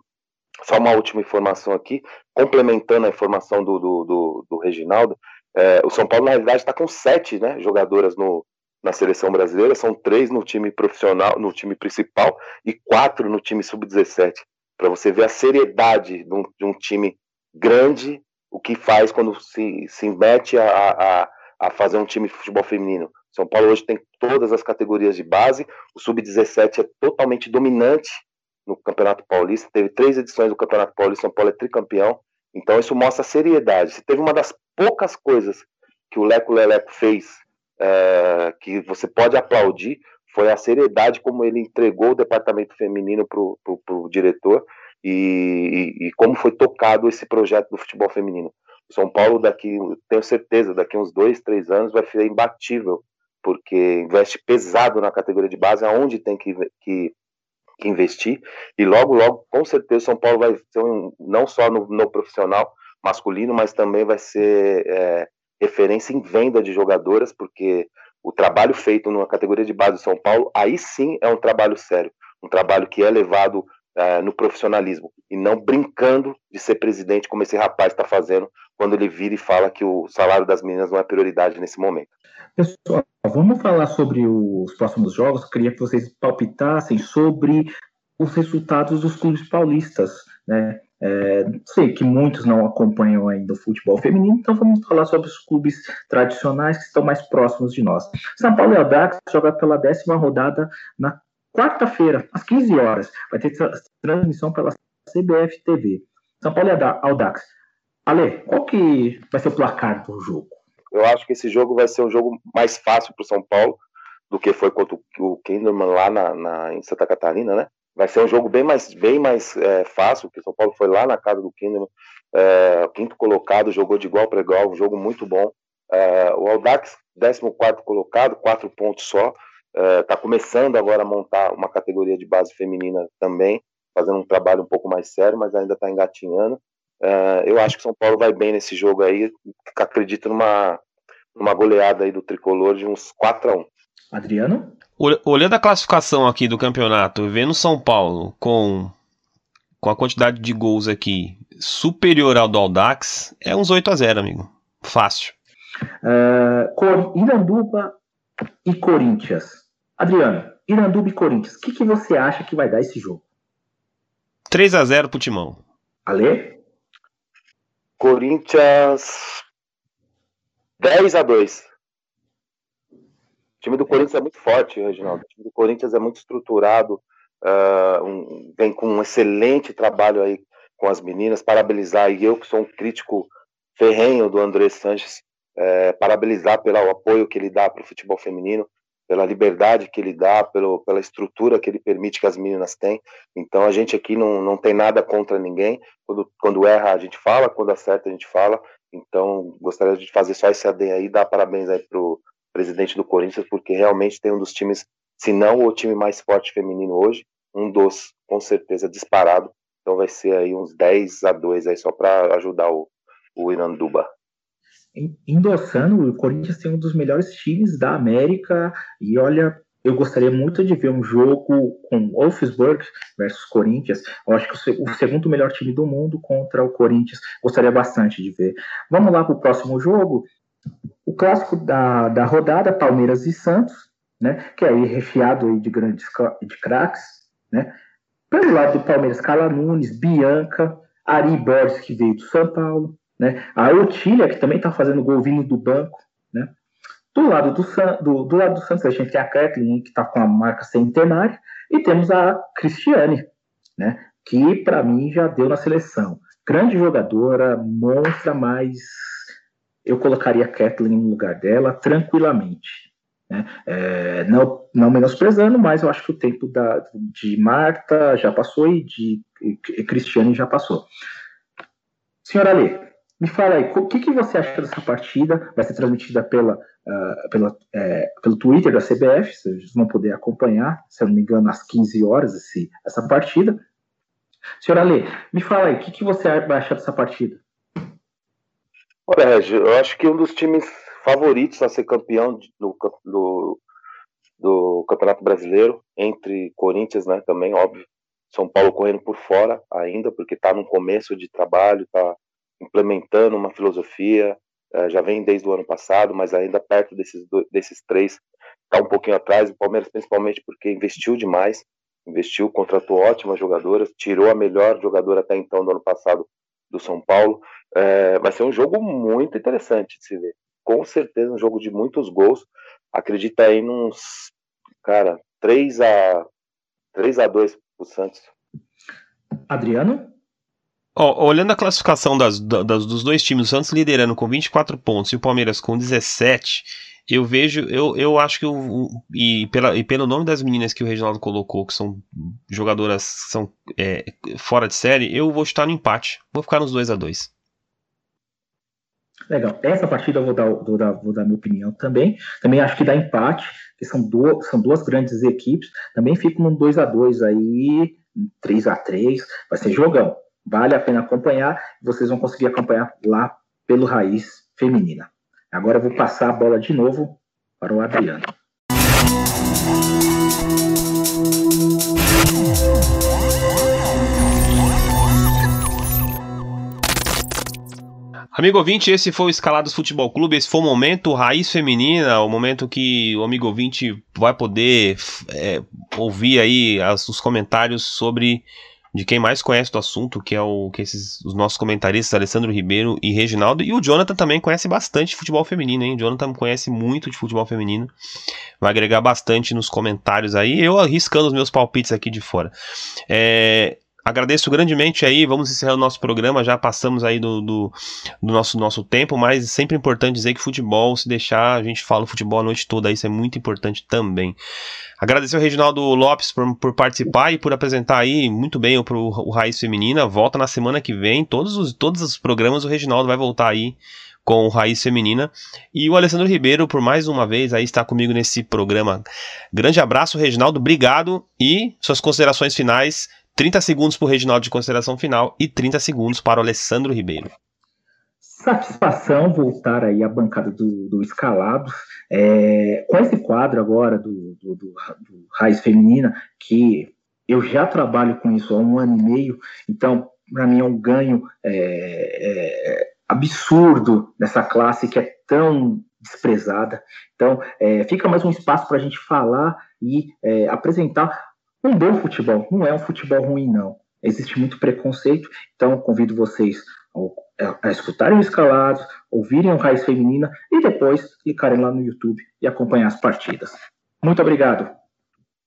Speaker 2: Só uma última informação aqui, complementando a informação do, do, do, do Reginaldo, é, o São Paulo, na realidade, está com sete né, jogadoras no, na seleção brasileira, são três no time profissional, no time principal, e quatro no time sub-17. Para você ver a seriedade de um, de um time grande o que faz quando se, se mete a, a, a fazer um time de futebol feminino. São Paulo hoje tem todas as categorias de base, o Sub-17 é totalmente dominante no Campeonato Paulista, teve três edições do Campeonato Paulista, São Paulo é tricampeão, então isso mostra a seriedade. Se teve uma das poucas coisas que o Leco Leleco fez, é, que você pode aplaudir, foi a seriedade como ele entregou o departamento feminino para o diretor, e, e, como foi tocado esse projeto do futebol feminino. São Paulo, daqui, tenho certeza, daqui uns dois, três anos vai ser imbatível, porque investe pesado na categoria de base, aonde tem que, que, que investir, e logo, logo, com certeza, São Paulo vai ser um, não só no, no, profissional masculino, mas também vai ser é, referência em venda de jogadoras, porque o trabalho feito na categoria de base do São Paulo, aí sim é um trabalho sério, um trabalho que é levado uh, no profissionalismo e não brincando de ser presidente como esse rapaz está fazendo quando ele vira e fala que o salário das meninas não é prioridade nesse momento.
Speaker 3: Pessoal, vamos falar sobre os próximos jogos. Queria que vocês palpitassem sobre os resultados dos clubes paulistas, né? É, sei que muitos não acompanham ainda o futebol feminino, então vamos falar sobre os clubes tradicionais que estão mais próximos de nós. São Paulo e Audax joga pela décima rodada na quarta-feira, às 15 horas, vai ter transmissão pela CBF TV. São Paulo e Audax. Ale, qual que vai ser o placar do jogo?
Speaker 2: Eu acho que esse jogo vai ser um jogo mais fácil para o São Paulo do que foi contra o Kinderman lá na, na, em Santa Catarina, né? Vai ser um jogo bem mais, bem mais é, fácil, porque o São Paulo foi lá na casa do Kinderman, é, quinto colocado, jogou de igual para igual, um jogo muito bom. É, o Audax, 14 colocado, quatro pontos só está é, começando agora a montar uma categoria de base feminina também, fazendo um trabalho um pouco mais sério, mas ainda está engatinhando. Uh, eu acho que São Paulo vai bem nesse jogo aí, acredito numa, numa goleada aí do tricolor de uns 4 a 1
Speaker 3: Adriano?
Speaker 1: Olhando a classificação aqui do campeonato, vendo São Paulo com, com a quantidade de gols aqui superior ao do Aldax, é uns 8 a 0 amigo. Fácil.
Speaker 3: Uh, Iranduba e Corinthians. Adriano, Iranduba e Corinthians, o que, que você acha que vai dar esse jogo?
Speaker 1: 3 a 0 pro Timão.
Speaker 3: Ale?
Speaker 2: Corinthians 10 a 2. O time do Corinthians é muito forte, Reginaldo. O time do Corinthians é muito estruturado, uh, um, vem com um excelente trabalho aí com as meninas. Parabenizar, e eu que sou um crítico ferrenho do André Sanches, é, parabenizar pelo apoio que ele dá para o futebol feminino, pela liberdade que ele dá, pelo, pela estrutura que ele permite que as meninas têm. Então a gente aqui não, não tem nada contra ninguém. Quando, quando erra, a gente fala, quando acerta, a gente fala. Então gostaria de fazer só esse AD aí, dar parabéns aí pro presidente do Corinthians, porque realmente tem um dos times, se não o time mais forte feminino hoje, um dos, com certeza, disparado. Então vai ser aí uns 10 a 2 aí só para ajudar o, o Iranduba
Speaker 3: endossando, o Corinthians tem um dos melhores times da América e olha, eu gostaria muito de ver um jogo com Wolfsburg versus Corinthians. Eu acho que o segundo melhor time do mundo contra o Corinthians. Gostaria bastante de ver. Vamos lá para o próximo jogo. O clássico da, da rodada, Palmeiras e Santos, né? Que é aí recheado aí de grandes de craques, né? Pelo lado do Palmeiras, Carla Nunes, Bianca, Ari Borges, que veio do São Paulo, né? A Otília, que também está fazendo gol vindo do banco. Né? Do, lado do, do, do lado do Santos, a gente tem a Kathleen, que está com a marca centenária, e temos a Cristiane, né? que para mim já deu na seleção. Grande jogadora, monstra, mas eu colocaria a Kathleen no lugar dela tranquilamente. Né? É, não, não menosprezando, mas eu acho que o tempo da, de Marta já passou e de e Cristiane já passou. Senhora Lê, me fala aí, o que, que você acha dessa partida? Vai ser transmitida pela, uh, pela, é, pelo Twitter da CBF, vocês vão poder acompanhar, se eu não me engano, às 15 horas esse, essa partida. Senhora Lê, me fala aí, o que, que você vai achar dessa partida?
Speaker 2: Olha, Régio, eu acho que um dos times favoritos a ser campeão do, do, do Campeonato Brasileiro, entre Corinthians, né, também, óbvio. São Paulo correndo por fora ainda, porque está no começo de trabalho, está implementando uma filosofia, eh, já vem desde o ano passado, mas ainda perto desses, desses três, está um pouquinho atrás. O Palmeiras, principalmente porque investiu demais, investiu, contratou ótimas jogadoras, tirou a melhor jogadora até então do ano passado do São Paulo. É, vai ser um jogo muito interessante de se ver. Com certeza, um jogo de muitos gols. Acredita aí nos, cara, 3 a 3 a 2 pro Santos.
Speaker 3: Adriano?
Speaker 1: Olhando a classificação das, das, dos dois times, o Santos liderando com 24 pontos e o Palmeiras com 17, eu vejo, eu, eu acho que o, e, pela, e pelo nome das meninas que o Reginaldo colocou, que são jogadoras são é, fora de série, eu vou estar no empate. Vou ficar nos 2 a 2
Speaker 3: Legal. Essa partida eu vou dar, vou dar, vou dar minha opinião também. Também acho que dá empate, que são duas, são duas grandes equipes. Também fico num 2 a 2 aí, 3 a 3 vai ser jogão. Vale a pena acompanhar. Vocês vão conseguir acompanhar lá pelo Raiz Feminina. Agora eu vou passar a bola de novo para o Adriano.
Speaker 1: Amigo ouvinte, esse foi o Escalados Futebol Clube, esse foi o momento raiz feminina, o momento que o amigo ouvinte vai poder é, ouvir aí as, os comentários sobre de quem mais conhece do assunto, que é o que esses os nossos comentaristas Alessandro Ribeiro e Reginaldo, e o Jonathan também conhece bastante futebol feminino, hein? O Jonathan conhece muito de futebol feminino. Vai agregar bastante nos comentários aí, eu arriscando os meus palpites aqui de fora. É, agradeço grandemente aí, vamos encerrar o nosso programa, já passamos aí do, do, do, nosso, nosso tempo, mas é sempre importante dizer que futebol, se deixar, a gente fala futebol a noite toda, isso é muito importante também. Agradecer ao Reginaldo Lopes por, por participar e por apresentar aí muito bem o, o Raiz Feminina, volta na semana que vem, todos os, todos os programas o Reginaldo vai voltar aí com o Raiz Feminina. E o Alessandro Ribeiro, por mais uma vez, aí está comigo nesse programa. Grande abraço, Reginaldo, obrigado e suas considerações finais 30 segundos para o Reginaldo de consideração final e 30 segundos para o Alessandro Ribeiro.
Speaker 3: Satisfação voltar aí à bancada do, do Escalados. É, com esse quadro agora do, do, do, do Raiz Feminina, que eu já trabalho com isso há um ano e meio, então para mim é um ganho é, é, absurdo nessa classe que é tão desprezada. Então, é, fica mais um espaço para a gente falar e é, apresentar um bom futebol. Não é um futebol ruim, não. Existe muito preconceito, então convido vocês a escutarem o Escalados, ouvirem o Raiz Feminina e depois clicarem lá no YouTube e acompanhar as partidas. Muito obrigado.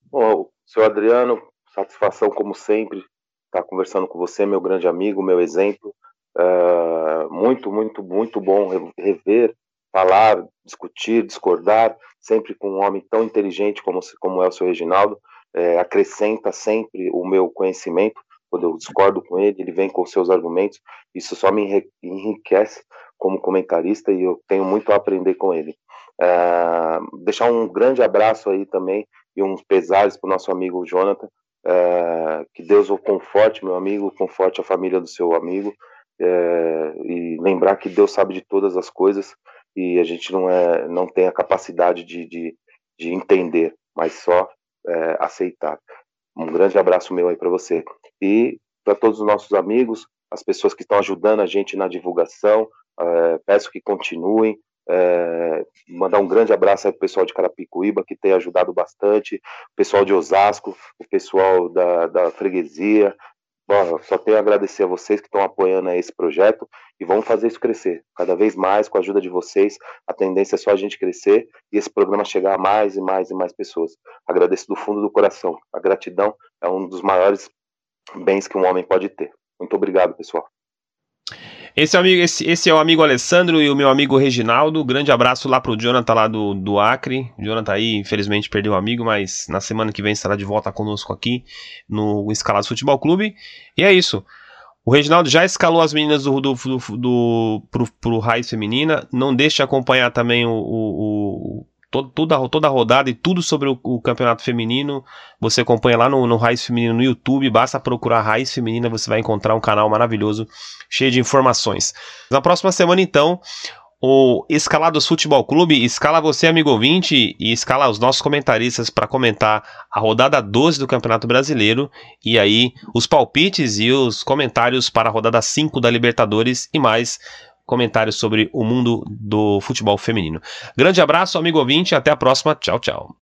Speaker 2: Bom, seu Adriano, satisfação como sempre estar conversando com você, meu grande amigo, meu exemplo. Uh, muito, muito, muito bom rever, falar, discutir, discordar, sempre com um homem tão inteligente como, como é o seu Reginaldo. É, acrescenta sempre o meu conhecimento. Quando eu discordo com ele, ele vem com seus argumentos. Isso só me enriquece como comentarista e eu tenho muito a aprender com ele. Uh, deixar um grande abraço aí também e uns pesares para o nosso amigo Jonathan. Uh, que Deus o conforte, meu amigo, conforte a família do seu amigo. Uh, e lembrar que Deus sabe de todas as coisas e a gente não, é, não tem a capacidade de, de, de entender, mas só é, aceitar. Um grande abraço meu aí para você. E para todos os nossos amigos, as pessoas que estão ajudando a gente na divulgação, é, peço que continuem. É, mandar um grande abraço aí pro pessoal de Carapicuíba, que tem ajudado bastante, o pessoal de Osasco, o pessoal da, da freguesia, Bom, só tenho a agradecer a vocês que estão apoiando esse projeto e vamos fazer isso crescer cada vez mais com a ajuda de vocês. A tendência é só a gente crescer e esse programa chegar a mais e mais e mais pessoas. Agradeço do fundo do coração. A gratidão é um dos maiores bens que um homem pode ter. Muito obrigado, pessoal.
Speaker 1: Esse, amigo, esse, esse é o amigo Alessandro e o meu amigo Reginaldo. Grande abraço lá pro Jonathan lá do, do Acre. O Jonathan aí, infelizmente, perdeu o amigo, mas na semana que vem estará de volta conosco aqui no Escalados Futebol Clube. E é isso. O Reginaldo já escalou as meninas do, do, do, do pro, pro Raiz Feminina. Não deixe de acompanhar também o, o, toda, toda a rodada e tudo sobre o, o, campeonato feminino. Você acompanha lá no, no Raiz Feminino no YouTube. Basta procurar Raiz Feminina, você vai encontrar um canal maravilhoso, cheio de informações. Na próxima semana, então, o Escalados Futebol Clube escala você, amigo ouvinte, e escala os nossos comentaristas para comentar a rodada 12 do Campeonato Brasileiro e aí os palpites e os comentários para a rodada 5 da Libertadores e mais comentários sobre o mundo do futebol feminino. Grande abraço, amigo ouvinte, até a próxima. Tchau, tchau.